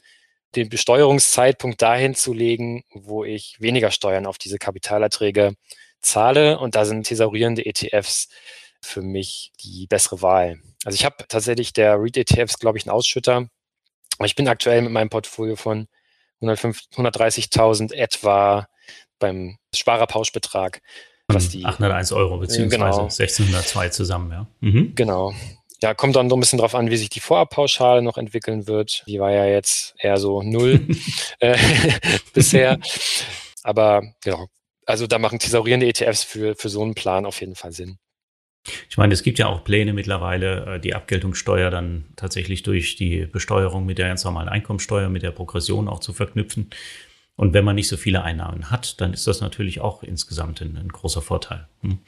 den Besteuerungszeitpunkt dahin zu legen, wo ich weniger Steuern auf diese Kapitalerträge zahle. Und da sind thesaurierende ETFs für mich die bessere Wahl. Also ich habe tatsächlich der REIT-ETFs, glaube ich, einen Ausschütter. Aber ich bin aktuell mit meinem Portfolio von 130.000 etwa beim Sparerpauschbetrag. Was die, 801 Euro beziehungsweise genau. 1602 zusammen, ja. Mhm. Genau. Ja, kommt dann so ein bisschen drauf an, wie sich die Vorabpauschale noch entwickeln wird. Die war ja jetzt eher so null [laughs] äh, [laughs] bisher. Aber genau, also da machen thesaurierende ETFs für, für so einen Plan auf jeden Fall Sinn. Ich meine, es gibt ja auch Pläne mittlerweile, äh, die Abgeltungssteuer dann tatsächlich durch die Besteuerung mit der ganz normalen Einkommensteuer, mit der Progression auch zu verknüpfen. Und wenn man nicht so viele Einnahmen hat, dann ist das natürlich auch insgesamt ein, ein großer Vorteil. Hm.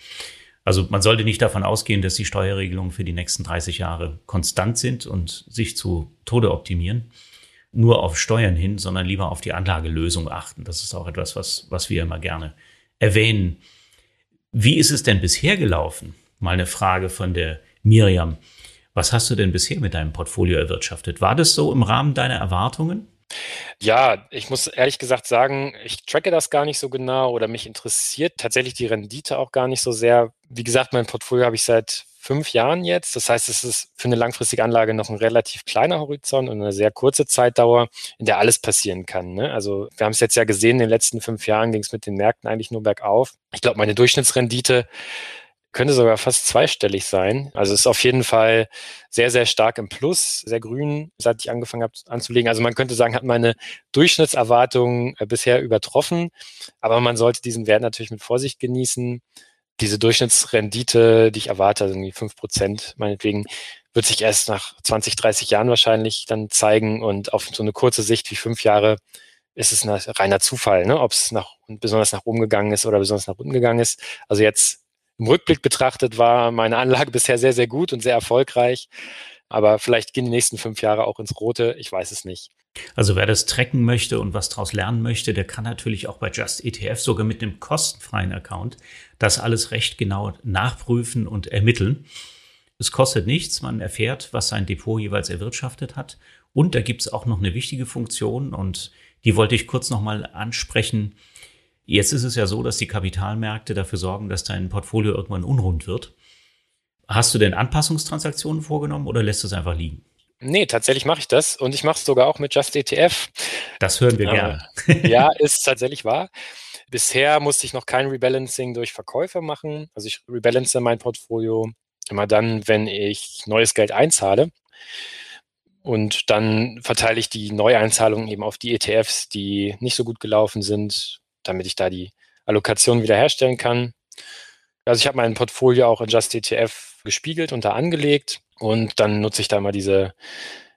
Also man sollte nicht davon ausgehen, dass die Steuerregelungen für die nächsten 30 Jahre konstant sind und sich zu Tode optimieren, nur auf Steuern hin, sondern lieber auf die Anlagelösung achten. Das ist auch etwas, was, was wir immer gerne erwähnen. Wie ist es denn bisher gelaufen? Mal eine Frage von der Miriam. Was hast du denn bisher mit deinem Portfolio erwirtschaftet? War das so im Rahmen deiner Erwartungen? Ja, ich muss ehrlich gesagt sagen, ich tracke das gar nicht so genau oder mich interessiert tatsächlich die Rendite auch gar nicht so sehr. Wie gesagt, mein Portfolio habe ich seit fünf Jahren jetzt. Das heißt, es ist für eine langfristige Anlage noch ein relativ kleiner Horizont und eine sehr kurze Zeitdauer, in der alles passieren kann. Ne? Also wir haben es jetzt ja gesehen, in den letzten fünf Jahren ging es mit den Märkten eigentlich nur bergauf. Ich glaube, meine Durchschnittsrendite könnte sogar fast zweistellig sein. Also ist auf jeden Fall sehr, sehr stark im Plus, sehr grün, seit ich angefangen habe anzulegen. Also man könnte sagen, hat meine Durchschnittserwartungen äh, bisher übertroffen, aber man sollte diesen Wert natürlich mit Vorsicht genießen. Diese Durchschnittsrendite, die ich erwarte, also irgendwie fünf Prozent meinetwegen, wird sich erst nach 20, 30 Jahren wahrscheinlich dann zeigen und auf so eine kurze Sicht wie fünf Jahre ist es ein reiner Zufall, ne? ob es nach, besonders nach oben gegangen ist oder besonders nach unten gegangen ist. Also jetzt im Rückblick betrachtet war meine Anlage [laughs] bisher sehr, sehr gut und sehr erfolgreich. Aber vielleicht gehen die nächsten fünf Jahre auch ins Rote. Ich weiß es nicht. Also wer das tracken möchte und was daraus lernen möchte, der kann natürlich auch bei Just ETF sogar mit einem kostenfreien Account das alles recht genau nachprüfen und ermitteln. Es kostet nichts, man erfährt, was sein Depot jeweils erwirtschaftet hat. Und da gibt es auch noch eine wichtige Funktion und die wollte ich kurz nochmal ansprechen. Jetzt ist es ja so, dass die Kapitalmärkte dafür sorgen, dass dein Portfolio irgendwann unrund wird. Hast du denn Anpassungstransaktionen vorgenommen oder lässt du es einfach liegen? Nee, tatsächlich mache ich das und ich mache es sogar auch mit Just ETF. Das hören wir äh, gerne. [laughs] ja, ist tatsächlich wahr. Bisher musste ich noch kein Rebalancing durch Verkäufe machen. Also ich rebalance mein Portfolio immer dann, wenn ich neues Geld einzahle. Und dann verteile ich die Neueinzahlungen eben auf die ETFs, die nicht so gut gelaufen sind, damit ich da die Allokation wiederherstellen kann. Also ich habe mein Portfolio auch in Just ETF gespiegelt und da angelegt und dann nutze ich da mal diese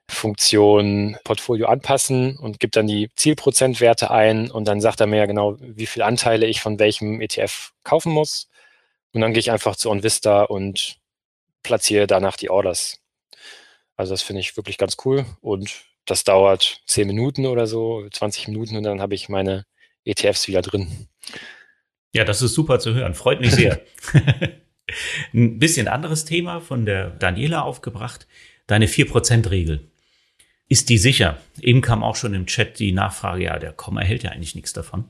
Funktion Portfolio anpassen und gebe dann die Zielprozentwerte ein und dann sagt er mir ja genau, wie viele Anteile ich von welchem ETF kaufen muss. Und dann gehe ich einfach zu OnVista und platziere danach die Orders. Also das finde ich wirklich ganz cool und das dauert 10 Minuten oder so, 20 Minuten und dann habe ich meine ETFs wieder drin. Ja, das ist super zu hören. Freut mich sehr. [laughs] [laughs] Ein bisschen anderes Thema von der Daniela aufgebracht. Deine 4%-Regel. Ist die sicher? Eben kam auch schon im Chat die Nachfrage, ja, der Komma hält ja eigentlich nichts davon.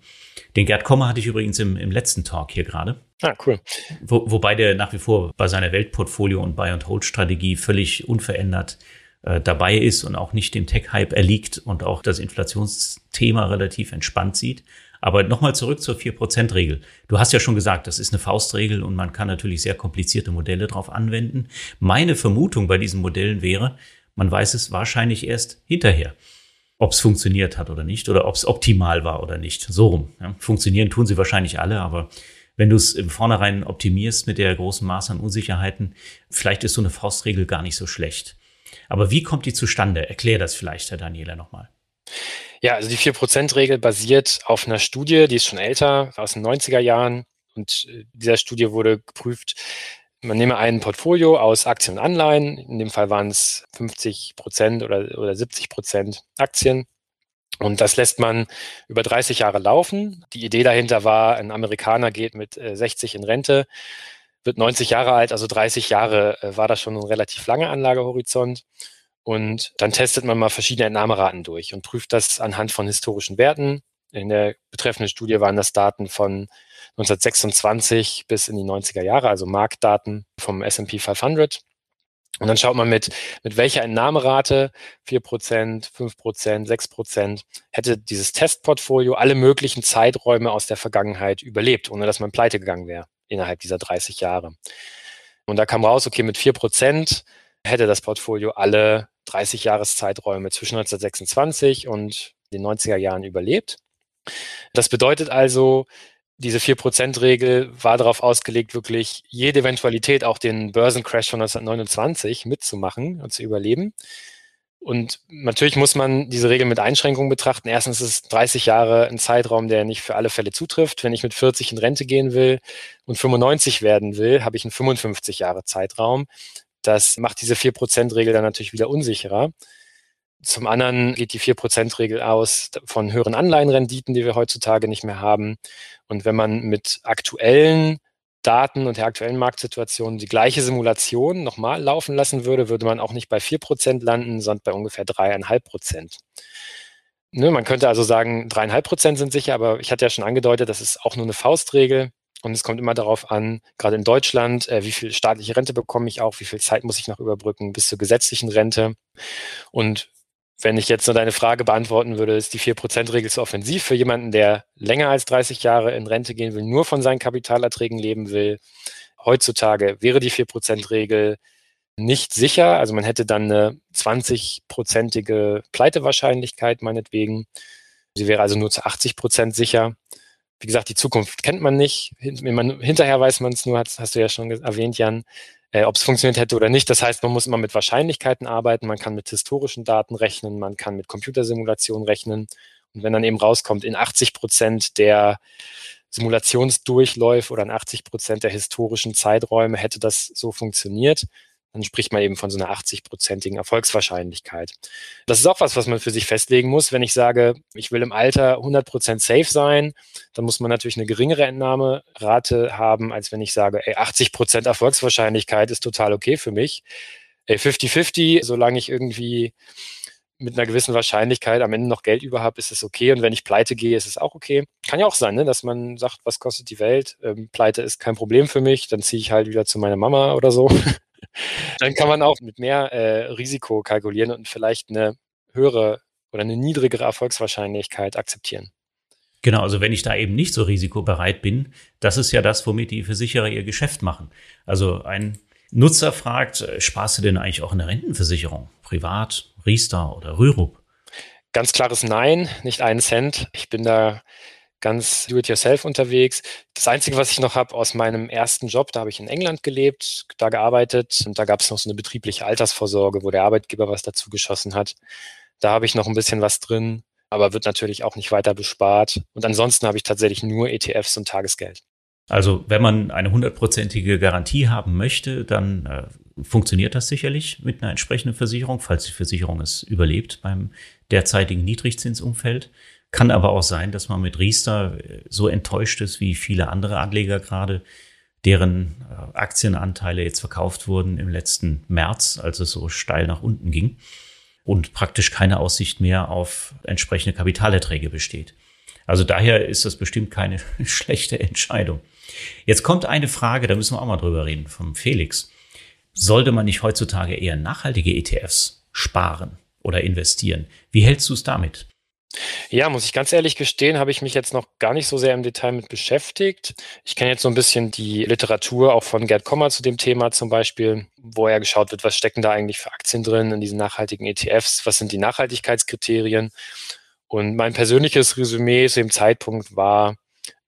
Den Gerd Kommer hatte ich übrigens im, im letzten Talk hier gerade. Ah, cool. Wo, wobei der nach wie vor bei seiner Weltportfolio- und Buy-and-Hold-Strategie völlig unverändert äh, dabei ist und auch nicht dem Tech-Hype erliegt und auch das Inflationsthema relativ entspannt sieht. Aber nochmal zurück zur 4%-Regel. Du hast ja schon gesagt, das ist eine Faustregel und man kann natürlich sehr komplizierte Modelle drauf anwenden. Meine Vermutung bei diesen Modellen wäre, man weiß es wahrscheinlich erst hinterher, ob es funktioniert hat oder nicht oder ob es optimal war oder nicht. So rum. Ja. Funktionieren tun sie wahrscheinlich alle, aber wenn du es im Vornherein optimierst mit der großen Maß an Unsicherheiten, vielleicht ist so eine Faustregel gar nicht so schlecht. Aber wie kommt die zustande? Erklär das vielleicht, Herr Daniela, nochmal. Ja, also die 4%-Regel basiert auf einer Studie, die ist schon älter, aus den 90er Jahren. Und äh, dieser Studie wurde geprüft, man nehme ein Portfolio aus Aktien und Anleihen. In dem Fall waren es 50 Prozent oder, oder 70 Prozent Aktien. Und das lässt man über 30 Jahre laufen. Die Idee dahinter war, ein Amerikaner geht mit 60 äh, in Rente, wird 90 Jahre alt, also 30 Jahre äh, war das schon ein relativ langer Anlagehorizont. Und dann testet man mal verschiedene Entnahmeraten durch und prüft das anhand von historischen Werten. In der betreffenden Studie waren das Daten von 1926 bis in die 90er Jahre, also Marktdaten vom S&P 500. Und dann schaut man mit, mit welcher Entnahmerate, 4%, 5%, 6%, hätte dieses Testportfolio alle möglichen Zeiträume aus der Vergangenheit überlebt, ohne dass man pleite gegangen wäre innerhalb dieser 30 Jahre. Und da kam raus, okay, mit 4% hätte das Portfolio alle 30 Jahreszeiträume zwischen 1926 und den 90er Jahren überlebt. Das bedeutet also, diese 4%-Regel war darauf ausgelegt, wirklich jede Eventualität, auch den Börsencrash von 1929 mitzumachen und zu überleben. Und natürlich muss man diese Regel mit Einschränkungen betrachten. Erstens ist 30 Jahre ein Zeitraum, der nicht für alle Fälle zutrifft. Wenn ich mit 40 in Rente gehen will und 95 werden will, habe ich einen 55 Jahre Zeitraum. Das macht diese 4%-Regel dann natürlich wieder unsicherer. Zum anderen geht die 4%-Regel aus von höheren Anleihenrenditen, die wir heutzutage nicht mehr haben. Und wenn man mit aktuellen Daten und der aktuellen Marktsituation die gleiche Simulation nochmal laufen lassen würde, würde man auch nicht bei 4% landen, sondern bei ungefähr 3,5%. Ne, man könnte also sagen, 3,5% sind sicher, aber ich hatte ja schon angedeutet, das ist auch nur eine Faustregel. Und es kommt immer darauf an, gerade in Deutschland, äh, wie viel staatliche Rente bekomme ich auch, wie viel Zeit muss ich noch überbrücken bis zur gesetzlichen Rente. Und wenn ich jetzt nur deine Frage beantworten würde, ist die 4%-Regel zu offensiv für jemanden, der länger als 30 Jahre in Rente gehen will, nur von seinen Kapitalerträgen leben will. Heutzutage wäre die 4%-Regel nicht sicher. Also man hätte dann eine 20-prozentige Pleitewahrscheinlichkeit meinetwegen. Sie wäre also nur zu 80 Prozent sicher. Wie gesagt, die Zukunft kennt man nicht. Hinterher weiß man es nur, hast, hast, du ja schon erwähnt, Jan, äh, ob es funktioniert hätte oder nicht. Das heißt, man muss immer mit Wahrscheinlichkeiten arbeiten, man kann mit historischen Daten rechnen, man kann mit Computersimulationen rechnen. Und wenn dann eben rauskommt, in 80 Prozent der Simulationsdurchläufe oder in 80 Prozent der historischen Zeiträume hätte das so funktioniert, dann spricht man eben von so einer 80-prozentigen Erfolgswahrscheinlichkeit. Das ist auch was, was man für sich festlegen muss. Wenn ich sage, ich will im Alter 100 Prozent safe sein, dann muss man natürlich eine geringere Entnahmerate haben, als wenn ich sage, ey, 80 Prozent Erfolgswahrscheinlichkeit ist total okay für mich. Ey, 50-50, solange ich irgendwie mit einer gewissen Wahrscheinlichkeit am Ende noch Geld über habe, ist es okay. Und wenn ich pleite gehe, ist es auch okay. Kann ja auch sein, ne? dass man sagt, was kostet die Welt? Ähm, pleite ist kein Problem für mich, dann ziehe ich halt wieder zu meiner Mama oder so. Dann kann man auch mit mehr äh, Risiko kalkulieren und vielleicht eine höhere oder eine niedrigere Erfolgswahrscheinlichkeit akzeptieren. Genau, also wenn ich da eben nicht so risikobereit bin, das ist ja das, womit die Versicherer ihr Geschäft machen. Also ein Nutzer fragt, äh, sparst du denn eigentlich auch eine Rentenversicherung? Privat, Riester oder Rürup? Ganz klares Nein, nicht einen Cent. Ich bin da ganz do-it-yourself unterwegs. Das Einzige, was ich noch habe aus meinem ersten Job, da habe ich in England gelebt, da gearbeitet und da gab es noch so eine betriebliche Altersvorsorge, wo der Arbeitgeber was dazu geschossen hat. Da habe ich noch ein bisschen was drin aber wird natürlich auch nicht weiter bespart. Und ansonsten habe ich tatsächlich nur ETFs und Tagesgeld. Also wenn man eine hundertprozentige Garantie haben möchte, dann äh, funktioniert das sicherlich mit einer entsprechenden Versicherung, falls die Versicherung es überlebt beim derzeitigen Niedrigzinsumfeld. Kann aber auch sein, dass man mit Riester äh, so enttäuscht ist wie viele andere Anleger gerade, deren äh, Aktienanteile jetzt verkauft wurden im letzten März, als es so steil nach unten ging und praktisch keine Aussicht mehr auf entsprechende Kapitalerträge besteht. Also daher ist das bestimmt keine [laughs] schlechte Entscheidung. Jetzt kommt eine Frage, da müssen wir auch mal drüber reden, vom Felix. Sollte man nicht heutzutage eher nachhaltige ETFs sparen oder investieren? Wie hältst du es damit? Ja, muss ich ganz ehrlich gestehen, habe ich mich jetzt noch gar nicht so sehr im Detail mit beschäftigt. Ich kenne jetzt so ein bisschen die Literatur auch von Gerd Kommer zu dem Thema zum Beispiel, wo er geschaut wird, was stecken da eigentlich für Aktien drin in diesen nachhaltigen ETFs, was sind die Nachhaltigkeitskriterien. Und mein persönliches Resümee zu dem Zeitpunkt war,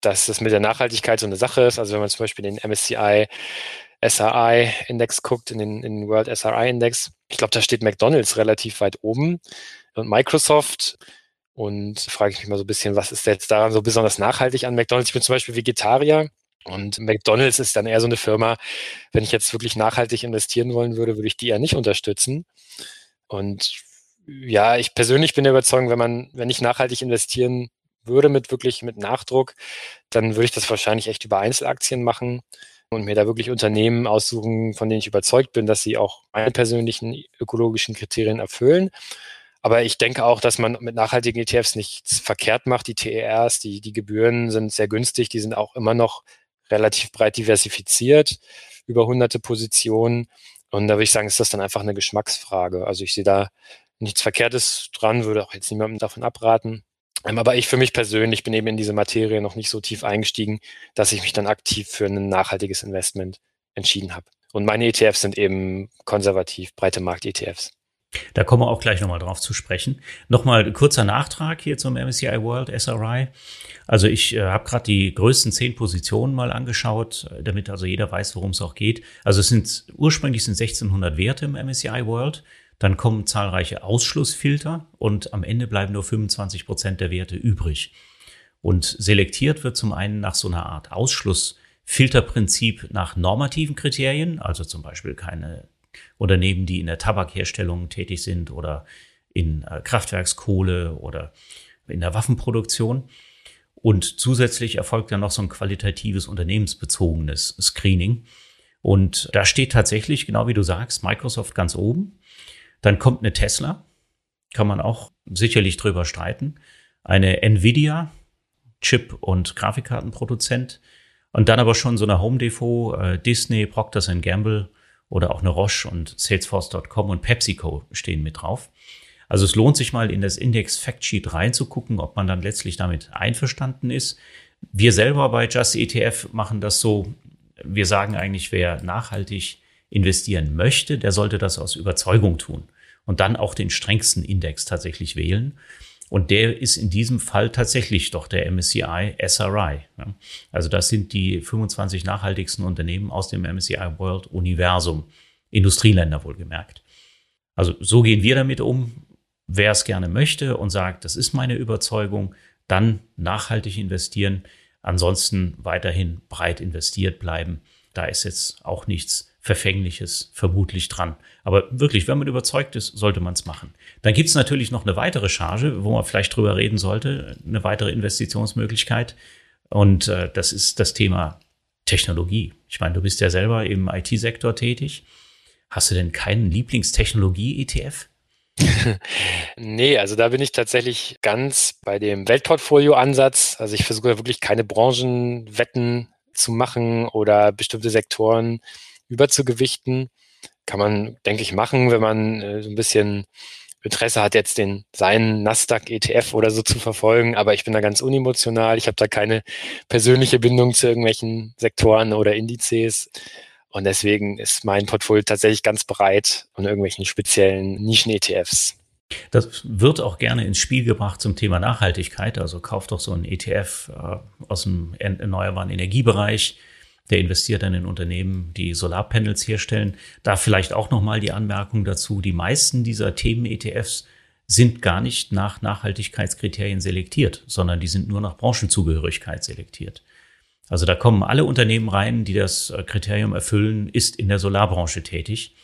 dass es mit der Nachhaltigkeit so eine Sache ist. Also wenn man zum Beispiel den MSCI SRI-Index guckt, in den, in den World SRI-Index, ich glaube, da steht McDonald's relativ weit oben und Microsoft und frage ich mich mal so ein bisschen, was ist jetzt daran so besonders nachhaltig an McDonald's? Ich bin zum Beispiel Vegetarier und McDonald's ist dann eher so eine Firma, wenn ich jetzt wirklich nachhaltig investieren wollen würde, würde ich die eher nicht unterstützen. Und ja, ich persönlich bin der Überzeugung, wenn man, wenn ich nachhaltig investieren würde mit wirklich mit Nachdruck, dann würde ich das wahrscheinlich echt über Einzelaktien machen und mir da wirklich Unternehmen aussuchen, von denen ich überzeugt bin, dass sie auch meine persönlichen ökologischen Kriterien erfüllen. Aber ich denke auch, dass man mit nachhaltigen ETFs nichts verkehrt macht. Die TERs, die, die Gebühren sind sehr günstig, die sind auch immer noch relativ breit diversifiziert, über hunderte Positionen. Und da würde ich sagen, ist das dann einfach eine Geschmacksfrage. Also ich sehe da nichts Verkehrtes dran, würde auch jetzt niemandem davon abraten. Ähm, aber ich für mich persönlich bin eben in diese Materie noch nicht so tief eingestiegen, dass ich mich dann aktiv für ein nachhaltiges Investment entschieden habe. Und meine ETFs sind eben konservativ, breite Markt-ETFs. Da kommen wir auch gleich nochmal drauf zu sprechen. Nochmal kurzer Nachtrag hier zum MSCI World SRI. Also ich äh, habe gerade die größten zehn Positionen mal angeschaut, äh, damit also jeder weiß, worum es auch geht. Also es sind ursprünglich sind 1600 Werte im MSCI World. Dann kommen zahlreiche Ausschlussfilter und am Ende bleiben nur 25 Prozent der Werte übrig. Und selektiert wird zum einen nach so einer Art Ausschlussfilterprinzip nach normativen Kriterien, also zum Beispiel keine Unternehmen, die in der Tabakherstellung tätig sind oder in äh, Kraftwerkskohle oder in der Waffenproduktion. Und zusätzlich erfolgt dann noch so ein qualitatives unternehmensbezogenes Screening. Und da steht tatsächlich, genau wie du sagst, Microsoft ganz oben. Dann kommt eine Tesla, kann man auch sicherlich drüber streiten. Eine Nvidia, Chip- und Grafikkartenproduzent. Und dann aber schon so eine Home Depot, äh, Disney, Procter Gamble, oder auch eine Roche und Salesforce.com und PepsiCo stehen mit drauf. Also es lohnt sich mal in das Index Factsheet reinzugucken, ob man dann letztlich damit einverstanden ist. Wir selber bei Just ETF machen das so. Wir sagen eigentlich, wer nachhaltig investieren möchte, der sollte das aus Überzeugung tun und dann auch den strengsten Index tatsächlich wählen. Und der ist in diesem Fall tatsächlich doch der MSCI SRI. Also das sind die 25 nachhaltigsten Unternehmen aus dem MSCI World Universum. Industrieländer wohlgemerkt. Also so gehen wir damit um. Wer es gerne möchte und sagt, das ist meine Überzeugung, dann nachhaltig investieren. Ansonsten weiterhin breit investiert bleiben. Da ist jetzt auch nichts Verfängliches vermutlich dran. Aber wirklich, wenn man überzeugt ist, sollte man es machen. Dann gibt es natürlich noch eine weitere Charge, wo man vielleicht drüber reden sollte, eine weitere Investitionsmöglichkeit. Und äh, das ist das Thema Technologie. Ich meine, du bist ja selber im IT-Sektor tätig. Hast du denn keinen Lieblingstechnologie-ETF? [laughs] nee, also da bin ich tatsächlich ganz bei dem Weltportfolio-Ansatz. Also ich versuche wirklich keine Branchenwetten zu machen oder bestimmte Sektoren überzugewichten. Kann man, denke ich, machen, wenn man äh, so ein bisschen Interesse hat, jetzt den seinen Nasdaq ETF oder so zu verfolgen, aber ich bin da ganz unemotional. Ich habe da keine persönliche Bindung zu irgendwelchen Sektoren oder Indizes. Und deswegen ist mein Portfolio tatsächlich ganz breit von irgendwelchen speziellen Nischen-ETFs. Das wird auch gerne ins Spiel gebracht zum Thema Nachhaltigkeit. Also kauft doch so einen ETF äh, aus dem erneuerbaren Energiebereich der investiert dann in Unternehmen, die Solarpanels herstellen. Da vielleicht auch nochmal die Anmerkung dazu, die meisten dieser Themen-ETFs sind gar nicht nach Nachhaltigkeitskriterien selektiert, sondern die sind nur nach Branchenzugehörigkeit selektiert. Also da kommen alle Unternehmen rein, die das äh, Kriterium erfüllen, ist in der Solarbranche tätig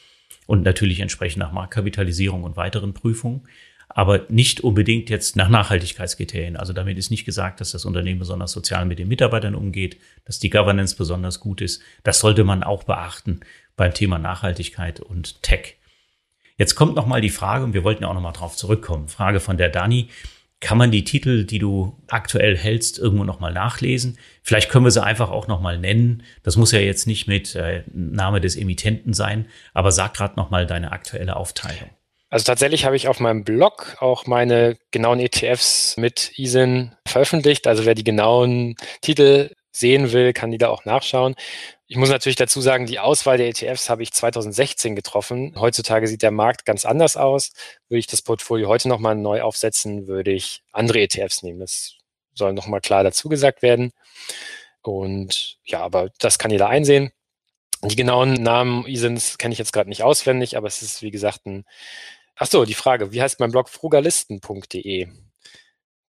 und natürlich entsprechend nach Marktkapitalisierung und weiteren Prüfungen aber nicht unbedingt jetzt nach Nachhaltigkeitskriterien. Also damit ist nicht gesagt, dass das Unternehmen besonders sozial mit den Mitarbeitern umgeht, dass die Governance besonders gut ist. Das sollte man auch beachten beim Thema Nachhaltigkeit und Tech. Jetzt kommt noch mal die Frage, und wir wollten ja auch noch mal drauf zurückkommen. Frage von der Dani. Kann man die Titel, die du aktuell hältst, irgendwo noch mal nachlesen? Vielleicht können wir sie einfach auch noch mal nennen. Das muss ja jetzt nicht mit äh, Name des Emittenten sein, aber sag gerade noch mal deine aktuelle Aufteilung. Also tatsächlich habe ich auf meinem Blog auch meine genauen ETFs mit ISIN veröffentlicht. Also wer die genauen Titel sehen will, kann die da auch nachschauen. Ich muss natürlich dazu sagen, die Auswahl der ETFs habe ich 2016 getroffen. Heutzutage sieht der Markt ganz anders aus. Würde ich das Portfolio heute nochmal neu aufsetzen, würde ich andere ETFs nehmen. Das soll nochmal klar dazu gesagt werden. Und ja, aber das kann jeder einsehen. Die genauen Namen ISINs kenne ich jetzt gerade nicht auswendig, aber es ist, wie gesagt, ein Ach so, die Frage, wie heißt mein Blog frugalisten.de?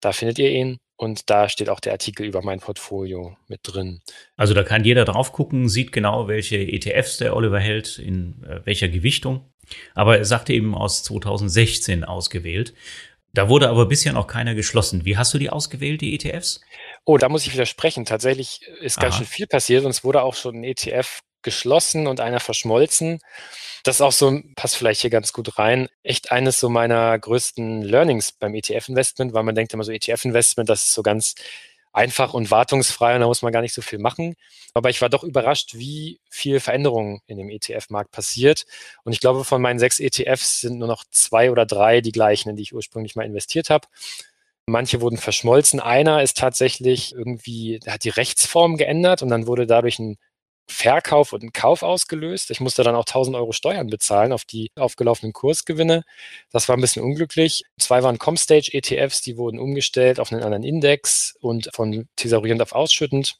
Da findet ihr ihn und da steht auch der Artikel über mein Portfolio mit drin. Also da kann jeder drauf gucken, sieht genau, welche ETFs der Oliver hält, in äh, welcher Gewichtung. Aber er sagte eben aus 2016 ausgewählt. Da wurde aber bisher noch keiner geschlossen. Wie hast du die ausgewählt, die ETFs? Oh, da muss ich widersprechen. Tatsächlich ist Aha. ganz schön viel passiert und es wurde auch schon ein ETF geschlossen und einer verschmolzen. Das ist auch so, passt vielleicht hier ganz gut rein, echt eines so meiner größten Learnings beim ETF-Investment, weil man denkt immer so ETF-Investment, das ist so ganz einfach und wartungsfrei und da muss man gar nicht so viel machen. Aber ich war doch überrascht, wie viel Veränderung in dem ETF-Markt passiert. Und ich glaube, von meinen sechs ETFs sind nur noch zwei oder drei die gleichen, in die ich ursprünglich mal investiert habe. Manche wurden verschmolzen. Einer ist tatsächlich irgendwie, hat die Rechtsform geändert und dann wurde dadurch ein Verkauf und Kauf ausgelöst. Ich musste dann auch 1000 Euro Steuern bezahlen auf die aufgelaufenen Kursgewinne. Das war ein bisschen unglücklich. Zwei waren Comstage ETFs, die wurden umgestellt auf einen anderen Index und von thesaurierend auf ausschüttend.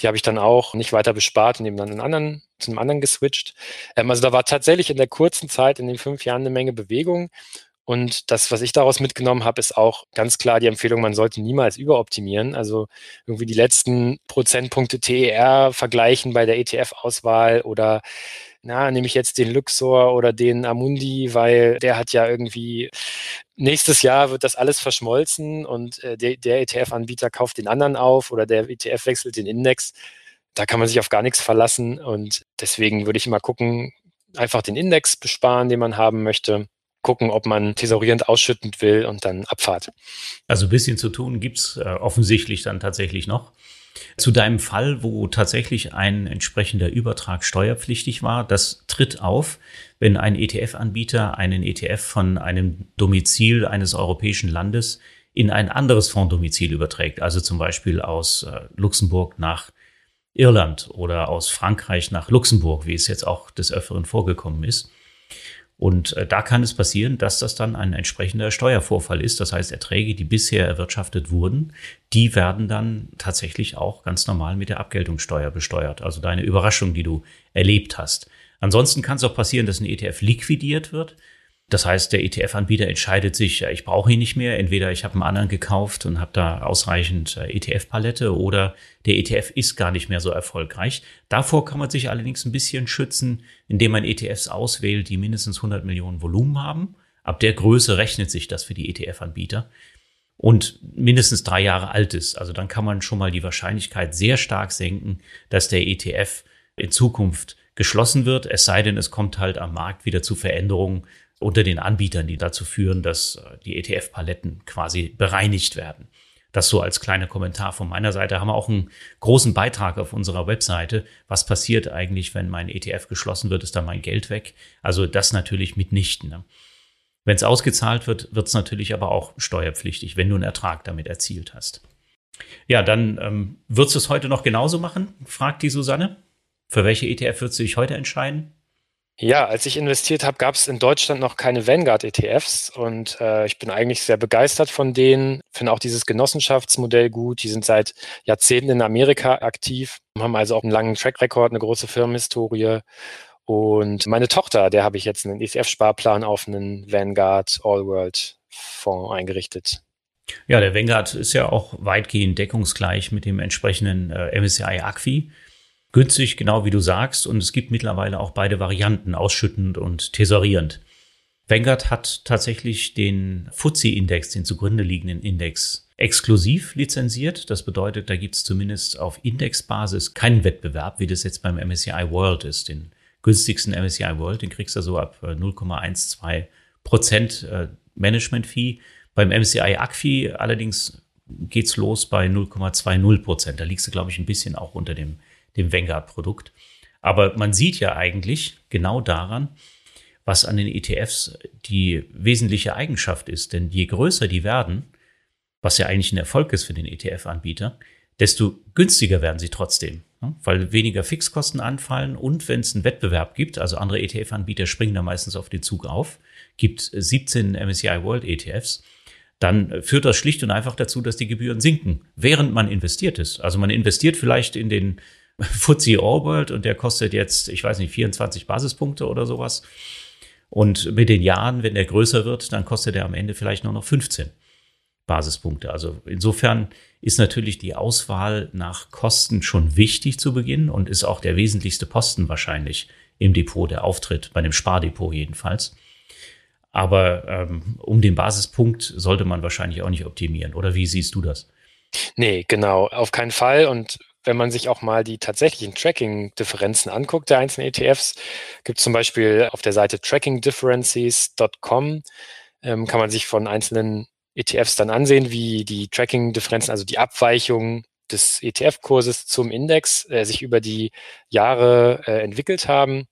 Die habe ich dann auch nicht weiter bespart und eben dann einen anderen, zu einem anderen geswitcht. Ähm, also da war tatsächlich in der kurzen Zeit, in den fünf Jahren eine Menge Bewegung. Und das, was ich daraus mitgenommen habe, ist auch ganz klar die Empfehlung, man sollte niemals überoptimieren. Also irgendwie die letzten Prozentpunkte TER vergleichen bei der ETF-Auswahl oder na, nehme ich jetzt den Luxor oder den Amundi, weil der hat ja irgendwie nächstes Jahr wird das alles verschmolzen und äh, der, der ETF-Anbieter kauft den anderen auf oder der ETF wechselt den Index. Da kann man sich auf gar nichts verlassen und deswegen würde ich immer gucken, einfach den Index besparen, den man haben möchte gucken, ob man thesaurierend ausschüttend will und dann Abfahrt. Also ein bisschen zu tun gibt's äh, offensichtlich dann tatsächlich noch. Zu deinem Fall, wo tatsächlich ein entsprechender Übertrag steuerpflichtig war, das tritt auf, wenn ein ETF-Anbieter einen ETF von einem Domizil eines europäischen Landes in ein anderes Fonddomizil überträgt, also zum Beispiel aus äh, Luxemburg nach Irland oder aus Frankreich nach Luxemburg, wie es jetzt auch des Öfteren vorgekommen ist. Und äh, da kann es passieren, dass das dann ein entsprechender Steuervorfall ist. Das heißt, Erträge, die bisher erwirtschaftet wurden, die werden dann tatsächlich auch ganz normal mit der Abgeltungssteuer besteuert. Also deine Überraschung, die du erlebt hast. Ansonsten kann es auch passieren, dass ein ETF liquidiert wird. Das heißt, der ETF-Anbieter entscheidet sich, ich brauche ihn nicht mehr. Entweder ich habe einen anderen gekauft und habe da ausreichend äh, ETF-Palette oder der ETF ist gar nicht mehr so erfolgreich. Davor kann man sich allerdings ein bisschen schützen, indem man ETFs auswählt, die mindestens 100 Millionen Volumen haben. Ab der Größe rechnet sich das für die ETF-Anbieter und mindestens drei Jahre alt ist. Also dann kann man schon mal die Wahrscheinlichkeit sehr stark senken, dass der ETF in Zukunft geschlossen wird, es sei denn, es kommt halt am Markt wieder zu Veränderungen, unter den Anbietern, die dazu führen, dass äh, die ETF-Paletten quasi bereinigt werden. Das so als kleiner Kommentar von meiner Seite. Haben wir auch einen großen Beitrag auf unserer Webseite. Was passiert eigentlich, wenn mein ETF geschlossen wird? Ist da mein Geld weg? Also das natürlich mitnichten. Ne? Wenn es ausgezahlt wird, wird es natürlich aber auch steuerpflichtig, wenn du einen Ertrag damit erzielt hast. Ja, dann ähm, würdest du es heute noch genauso machen? fragt die Susanne. Für welche ETF würdest du dich heute entscheiden? Ja, als ich investiert habe, gab es in Deutschland noch keine Vanguard-ETFs und äh, ich bin eigentlich sehr begeistert von denen. Finde auch dieses Genossenschaftsmodell gut. Die sind seit Jahrzehnten in Amerika aktiv, haben also auch einen langen Track-Record, eine große Firmenhistorie. Und meine Tochter, der habe ich jetzt einen ETF-Sparplan auf einen Vanguard All-World-Fonds eingerichtet. Ja, der Vanguard ist ja auch weitgehend deckungsgleich mit dem entsprechenden äh, MSCI ACFI günstig, genau wie du sagst. Und es gibt mittlerweile auch beide Varianten, ausschüttend und tesorierend. Vanguard hat tatsächlich den FTSE-Index, den zugrunde liegenden Index, exklusiv lizenziert. Das bedeutet, da gibt es zumindest auf Indexbasis keinen Wettbewerb, wie das jetzt beim MSCI World ist. Den günstigsten MSCI World, den kriegst du so ab 0,12 äh, Prozent äh, Management-Fee. Beim MSCI ACFI allerdings geht's los bei 0,20 Prozent. Da liegst du, glaube ich, ein bisschen auch unter dem dem Vanguard-Produkt. Aber man sieht ja eigentlich genau daran, was an den ETFs die wesentliche Eigenschaft ist. Denn je größer die werden, was ja eigentlich ein Erfolg ist für den ETF-Anbieter, desto günstiger werden sie trotzdem, weil weniger Fixkosten anfallen und wenn es einen Wettbewerb gibt, also andere ETF-Anbieter springen da meistens auf den Zug auf, gibt 17 MSCI World ETFs, dann führt das schlicht und einfach dazu, dass die Gebühren sinken, während man investiert ist. Also man investiert vielleicht in den [laughs] All World und der kostet jetzt, ich weiß nicht, 24 Basispunkte oder sowas. Und mit den Jahren, wenn der größer wird, dann kostet er am Ende vielleicht nur noch 15 Basispunkte. Also insofern ist natürlich die Auswahl nach Kosten schon wichtig zu Beginn und ist auch der wesentlichste Posten wahrscheinlich im Depot, der Auftritt, bei dem Spardepot jedenfalls. Aber ähm, um den Basispunkt sollte man wahrscheinlich auch nicht optimieren. Oder wie siehst du das? Nee, genau, auf keinen Fall. Und wenn man sich auch mal die tatsächlichen Tracking-Differenzen anguckt der einzelnen ETFs, gibt es zum Beispiel auf der Seite trackingdifferences.com, ähm, kann man sich von einzelnen ETFs dann ansehen, wie die Tracking-Differenzen, also die Abweichung des ETF-Kurses zum Index äh, sich über die Jahre äh, entwickelt haben.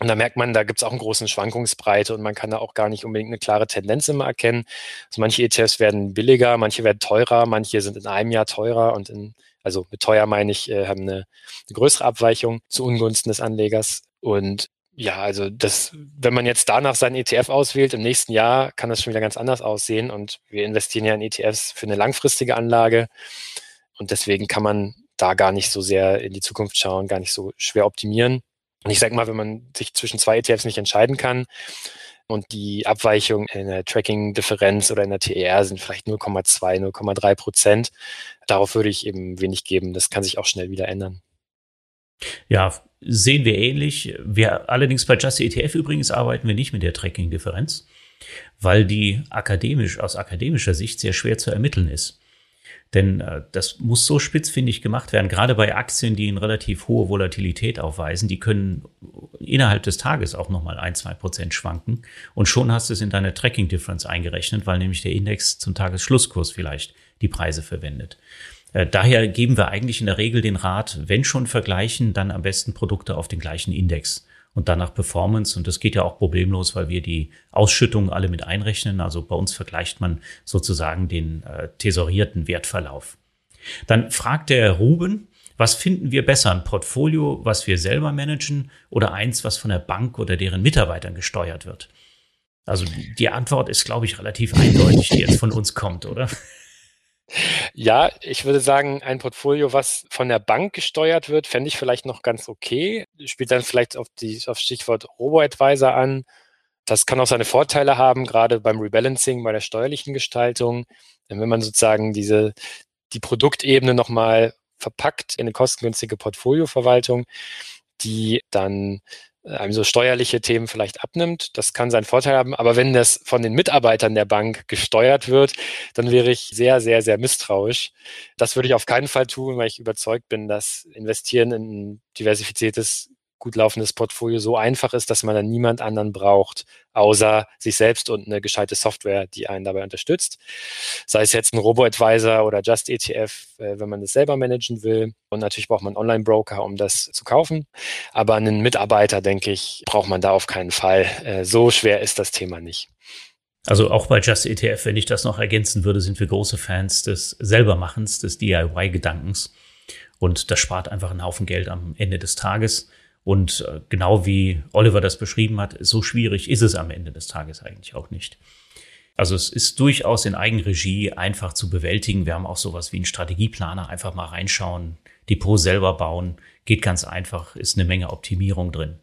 Und da merkt man, da gibt es auch einen großen Schwankungsbreite und man kann da auch gar nicht unbedingt eine klare Tendenz immer erkennen. Also manche ETFs werden billiger, manche werden teurer, manche sind in einem Jahr teurer und in also mit teuer meine ich, äh, haben eine, eine größere Abweichung zu Ungunsten des Anlegers. Und ja, also das, wenn man jetzt danach seinen ETF auswählt, im nächsten Jahr kann das schon wieder ganz anders aussehen. Und wir investieren ja in ETFs für eine langfristige Anlage. Und deswegen kann man da gar nicht so sehr in die Zukunft schauen, gar nicht so schwer optimieren. Und ich sage mal, wenn man sich zwischen zwei ETFs nicht entscheiden kann, und die Abweichung in der Tracking-Differenz oder in der TER sind vielleicht 0,2, 0,3 Prozent. Darauf würde ich eben wenig geben. Das kann sich auch schnell wieder ändern. Ja, sehen wir ähnlich. Wir allerdings bei Just ETF übrigens arbeiten wir nicht mit der Tracking-Differenz, weil die akademisch aus akademischer Sicht sehr schwer zu ermitteln ist. Denn äh, das muss so spitzfindig gemacht werden, gerade bei Aktien, die eine relativ hohe Volatilität aufweisen, die können innerhalb des Tages auch nochmal ein, zwei Prozent schwanken. Und schon hast du es in deine Tracking Difference eingerechnet, weil nämlich der Index zum Tagesschlusskurs vielleicht die Preise verwendet. Äh, daher geben wir eigentlich in der Regel den Rat, wenn schon vergleichen, dann am besten Produkte auf den gleichen Index und danach Performance. Und das geht ja auch problemlos, weil wir die Ausschüttungen alle mit einrechnen. Also bei uns vergleicht man sozusagen den äh, tesorierten Wertverlauf. Dann fragt der Ruben, was finden wir besser, ein Portfolio, was wir selber managen oder eins, was von der Bank oder deren Mitarbeitern gesteuert wird? Also die Antwort ist, glaube ich, relativ eindeutig, die jetzt von uns kommt, oder? Ja, ich würde sagen, ein Portfolio, was von der Bank gesteuert wird, fände ich vielleicht noch ganz okay. Spielt dann vielleicht auf die auf Stichwort Robo-Advisor an. Das kann auch seine Vorteile haben, gerade beim Rebalancing, bei der steuerlichen Gestaltung. Wenn man sozusagen diese, die Produktebene nochmal verpackt in eine kostengünstige Portfolioverwaltung, die dann einem so steuerliche Themen vielleicht abnimmt. Das kann seinen Vorteil haben. Aber wenn das von den Mitarbeitern der Bank gesteuert wird, dann wäre ich sehr, sehr, sehr misstrauisch. Das würde ich auf keinen Fall tun, weil ich überzeugt bin, dass Investieren in ein diversifiziertes gut laufendes Portfolio so einfach ist, dass man dann niemand anderen braucht, außer sich selbst und eine gescheite Software, die einen dabei unterstützt. Sei es jetzt ein Robo-Advisor oder Just ETF, äh, wenn man das selber managen will. Und natürlich braucht man einen Online-Broker, um das zu kaufen. Aber einen Mitarbeiter, denke ich, braucht man da auf keinen Fall. Äh, so schwer ist das Thema nicht. Also auch bei Just ETF, wenn ich das noch ergänzen würde, sind wir große Fans des Selbermachens, des DIY-Gedankens. Und das spart einfach einen Haufen Geld am Ende des Tages. Und äh, genau wie Oliver das beschrieben hat, so schwierig ist es am Ende des Tages eigentlich auch nicht. Also es ist durchaus in Eigenregie einfach zu bewältigen. Wir haben auch sowas wie einen Strategieplaner, einfach mal reinschauen, Depot selber bauen, geht ganz einfach, ist eine Menge Optimierung drin.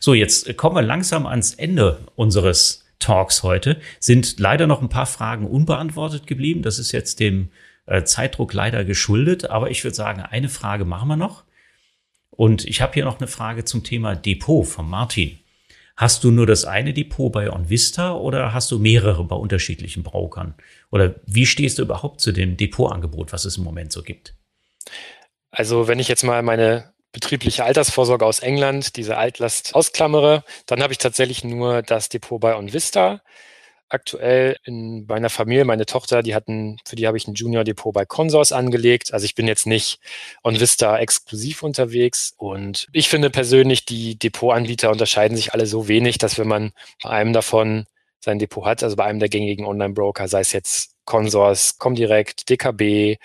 So, jetzt kommen wir langsam ans Ende unseres Talks heute. Sind leider noch ein paar Fragen unbeantwortet geblieben. Das ist jetzt dem äh, Zeitdruck leider geschuldet, aber ich würde sagen, eine Frage machen wir noch. Und ich habe hier noch eine Frage zum Thema Depot von Martin. Hast du nur das eine Depot bei OnVista oder hast du mehrere bei unterschiedlichen Brokern? Oder wie stehst du überhaupt zu dem Depotangebot, was es im Moment so gibt? Also wenn ich jetzt mal meine betriebliche Altersvorsorge aus England, diese Altlast ausklammere, dann habe ich tatsächlich nur das Depot bei OnVista aktuell in meiner Familie, meine Tochter, die hatten, für die habe ich ein Junior Depot bei Consors angelegt. Also ich bin jetzt nicht on Vista exklusiv unterwegs. Und ich finde persönlich, die Depotanbieter unterscheiden sich alle so wenig, dass wenn man bei einem davon sein Depot hat, also bei einem der gängigen Online-Broker, sei es jetzt Consors, Comdirect, DKB,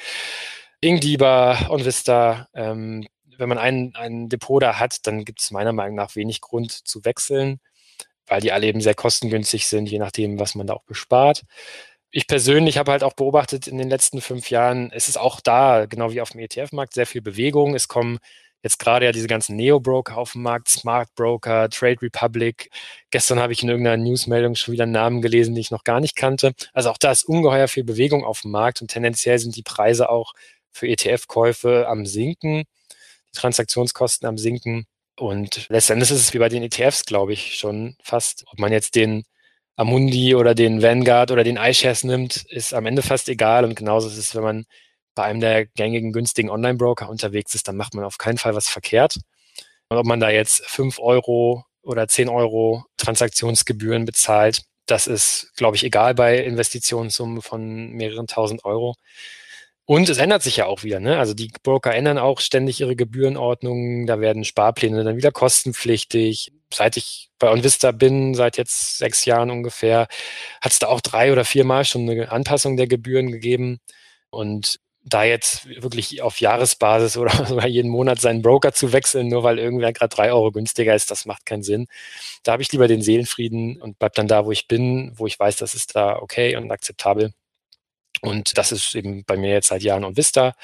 Ingdieber, OnVista, ähm, wenn man ein, ein Depot da hat, dann gibt es meiner Meinung nach wenig Grund zu wechseln weil die alle eben sehr kostengünstig sind, je nachdem, was man da auch bespart. Ich persönlich habe halt auch beobachtet in den letzten fünf Jahren, es ist auch da, genau wie auf dem ETF-Markt, sehr viel Bewegung. Es kommen jetzt gerade ja diese ganzen Neo-Broker auf den Markt, Smart Broker, Trade Republic. Gestern habe ich in irgendeiner Newsmeldung schon wieder einen Namen gelesen, den ich noch gar nicht kannte. Also auch da ist ungeheuer viel Bewegung auf dem Markt und tendenziell sind die Preise auch für ETF-Käufe am Sinken, die Transaktionskosten am Sinken. Und letztendlich ist es wie bei den ETFs, glaube ich, schon fast. Ob man jetzt den Amundi oder den Vanguard oder den iShares nimmt, ist am Ende fast egal. Und genauso ist es, wenn man bei einem der gängigen günstigen Online-Broker unterwegs ist, dann macht man auf keinen Fall was verkehrt. Und ob man da jetzt fünf Euro oder zehn Euro Transaktionsgebühren bezahlt, das ist, glaube ich, egal bei Investitionssummen von mehreren tausend Euro. Und es ändert sich ja auch wieder. Ne? Also die Broker ändern auch ständig ihre Gebührenordnungen. Da werden Sparpläne dann wieder kostenpflichtig. Seit ich bei OnVista bin, seit jetzt sechs Jahren ungefähr, hat es da auch drei oder viermal schon eine Anpassung der Gebühren gegeben. Und da jetzt wirklich auf Jahresbasis [laughs] oder sogar jeden Monat seinen Broker zu wechseln, nur weil irgendwer gerade drei Euro günstiger ist, das macht keinen Sinn. Da habe ich lieber den Seelenfrieden und bleib dann da, wo ich bin, wo ich weiß, das ist da okay und akzeptabel. Und das ist eben bei mir jetzt seit Jahren und Vista.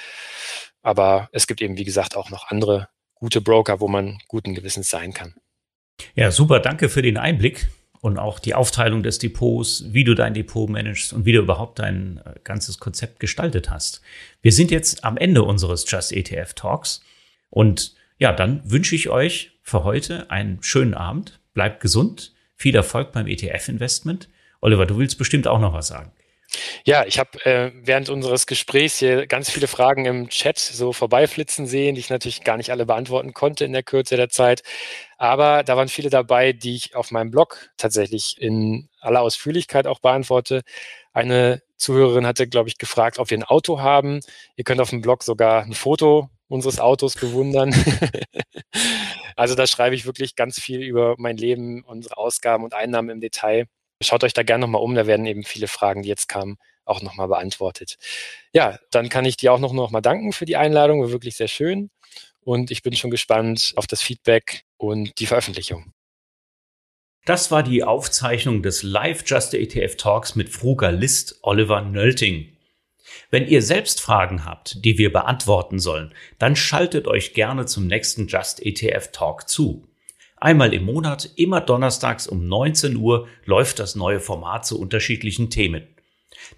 Aber es gibt eben, wie gesagt, auch noch andere gute Broker, wo man guten Gewissens sein kann. Ja, super. Danke für den Einblick und auch die Aufteilung des Depots, wie du dein Depot managst und wie du überhaupt dein äh, ganzes Konzept gestaltet hast. Wir sind jetzt am Ende unseres Just ETF Talks und ja, dann wünsche ich euch für heute einen schönen Abend. Bleibt gesund. Viel Erfolg beim ETF Investment. Oliver, du willst bestimmt auch noch was sagen. Ja, ich habe äh, während unseres Gesprächs hier ganz viele Fragen im Chat so vorbeiflitzen sehen, die ich natürlich gar nicht alle beantworten konnte in der Kürze der Zeit. Aber da waren viele dabei, die ich auf meinem Blog tatsächlich in aller Ausführlichkeit auch beantworte. Eine Zuhörerin hatte, glaube ich, gefragt, ob wir ein Auto haben. Ihr könnt auf dem Blog sogar ein Foto unseres Autos bewundern. [laughs] also da schreibe ich wirklich ganz viel über mein Leben, unsere Ausgaben und Einnahmen im Detail. Schaut euch da gerne nochmal um, da werden eben viele Fragen, die jetzt kamen, auch nochmal beantwortet. Ja, dann kann ich dir auch noch, noch mal danken für die Einladung, war wirklich sehr schön. Und ich bin schon gespannt auf das Feedback und die Veröffentlichung. Das war die Aufzeichnung des Live Just ETF Talks mit Frugalist Oliver Nölting. Wenn ihr selbst Fragen habt, die wir beantworten sollen, dann schaltet euch gerne zum nächsten Just ETF Talk zu. Einmal im Monat, immer donnerstags um 19 Uhr, läuft das neue Format zu unterschiedlichen Themen.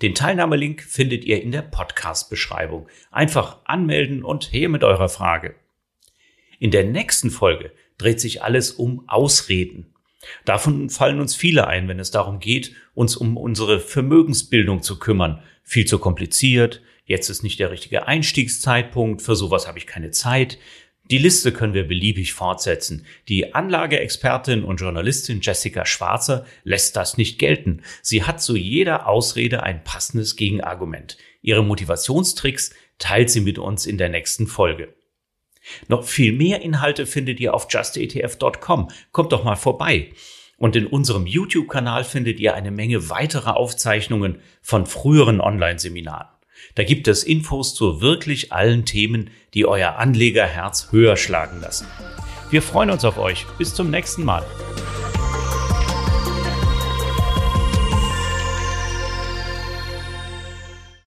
Den Teilnahmelink findet ihr in der Podcast-Beschreibung. Einfach anmelden und her mit eurer Frage. In der nächsten Folge dreht sich alles um Ausreden. Davon fallen uns viele ein, wenn es darum geht, uns um unsere Vermögensbildung zu kümmern. Viel zu kompliziert, jetzt ist nicht der richtige Einstiegszeitpunkt, für sowas habe ich keine Zeit. Die Liste können wir beliebig fortsetzen. Die Anlageexpertin und Journalistin Jessica Schwarzer lässt das nicht gelten. Sie hat zu jeder Ausrede ein passendes Gegenargument. Ihre Motivationstricks teilt sie mit uns in der nächsten Folge. Noch viel mehr Inhalte findet ihr auf justetf.com. Kommt doch mal vorbei. Und in unserem YouTube-Kanal findet ihr eine Menge weiterer Aufzeichnungen von früheren Online-Seminaren. Da gibt es Infos zu wirklich allen Themen, die euer Anlegerherz höher schlagen lassen. Wir freuen uns auf euch. Bis zum nächsten Mal.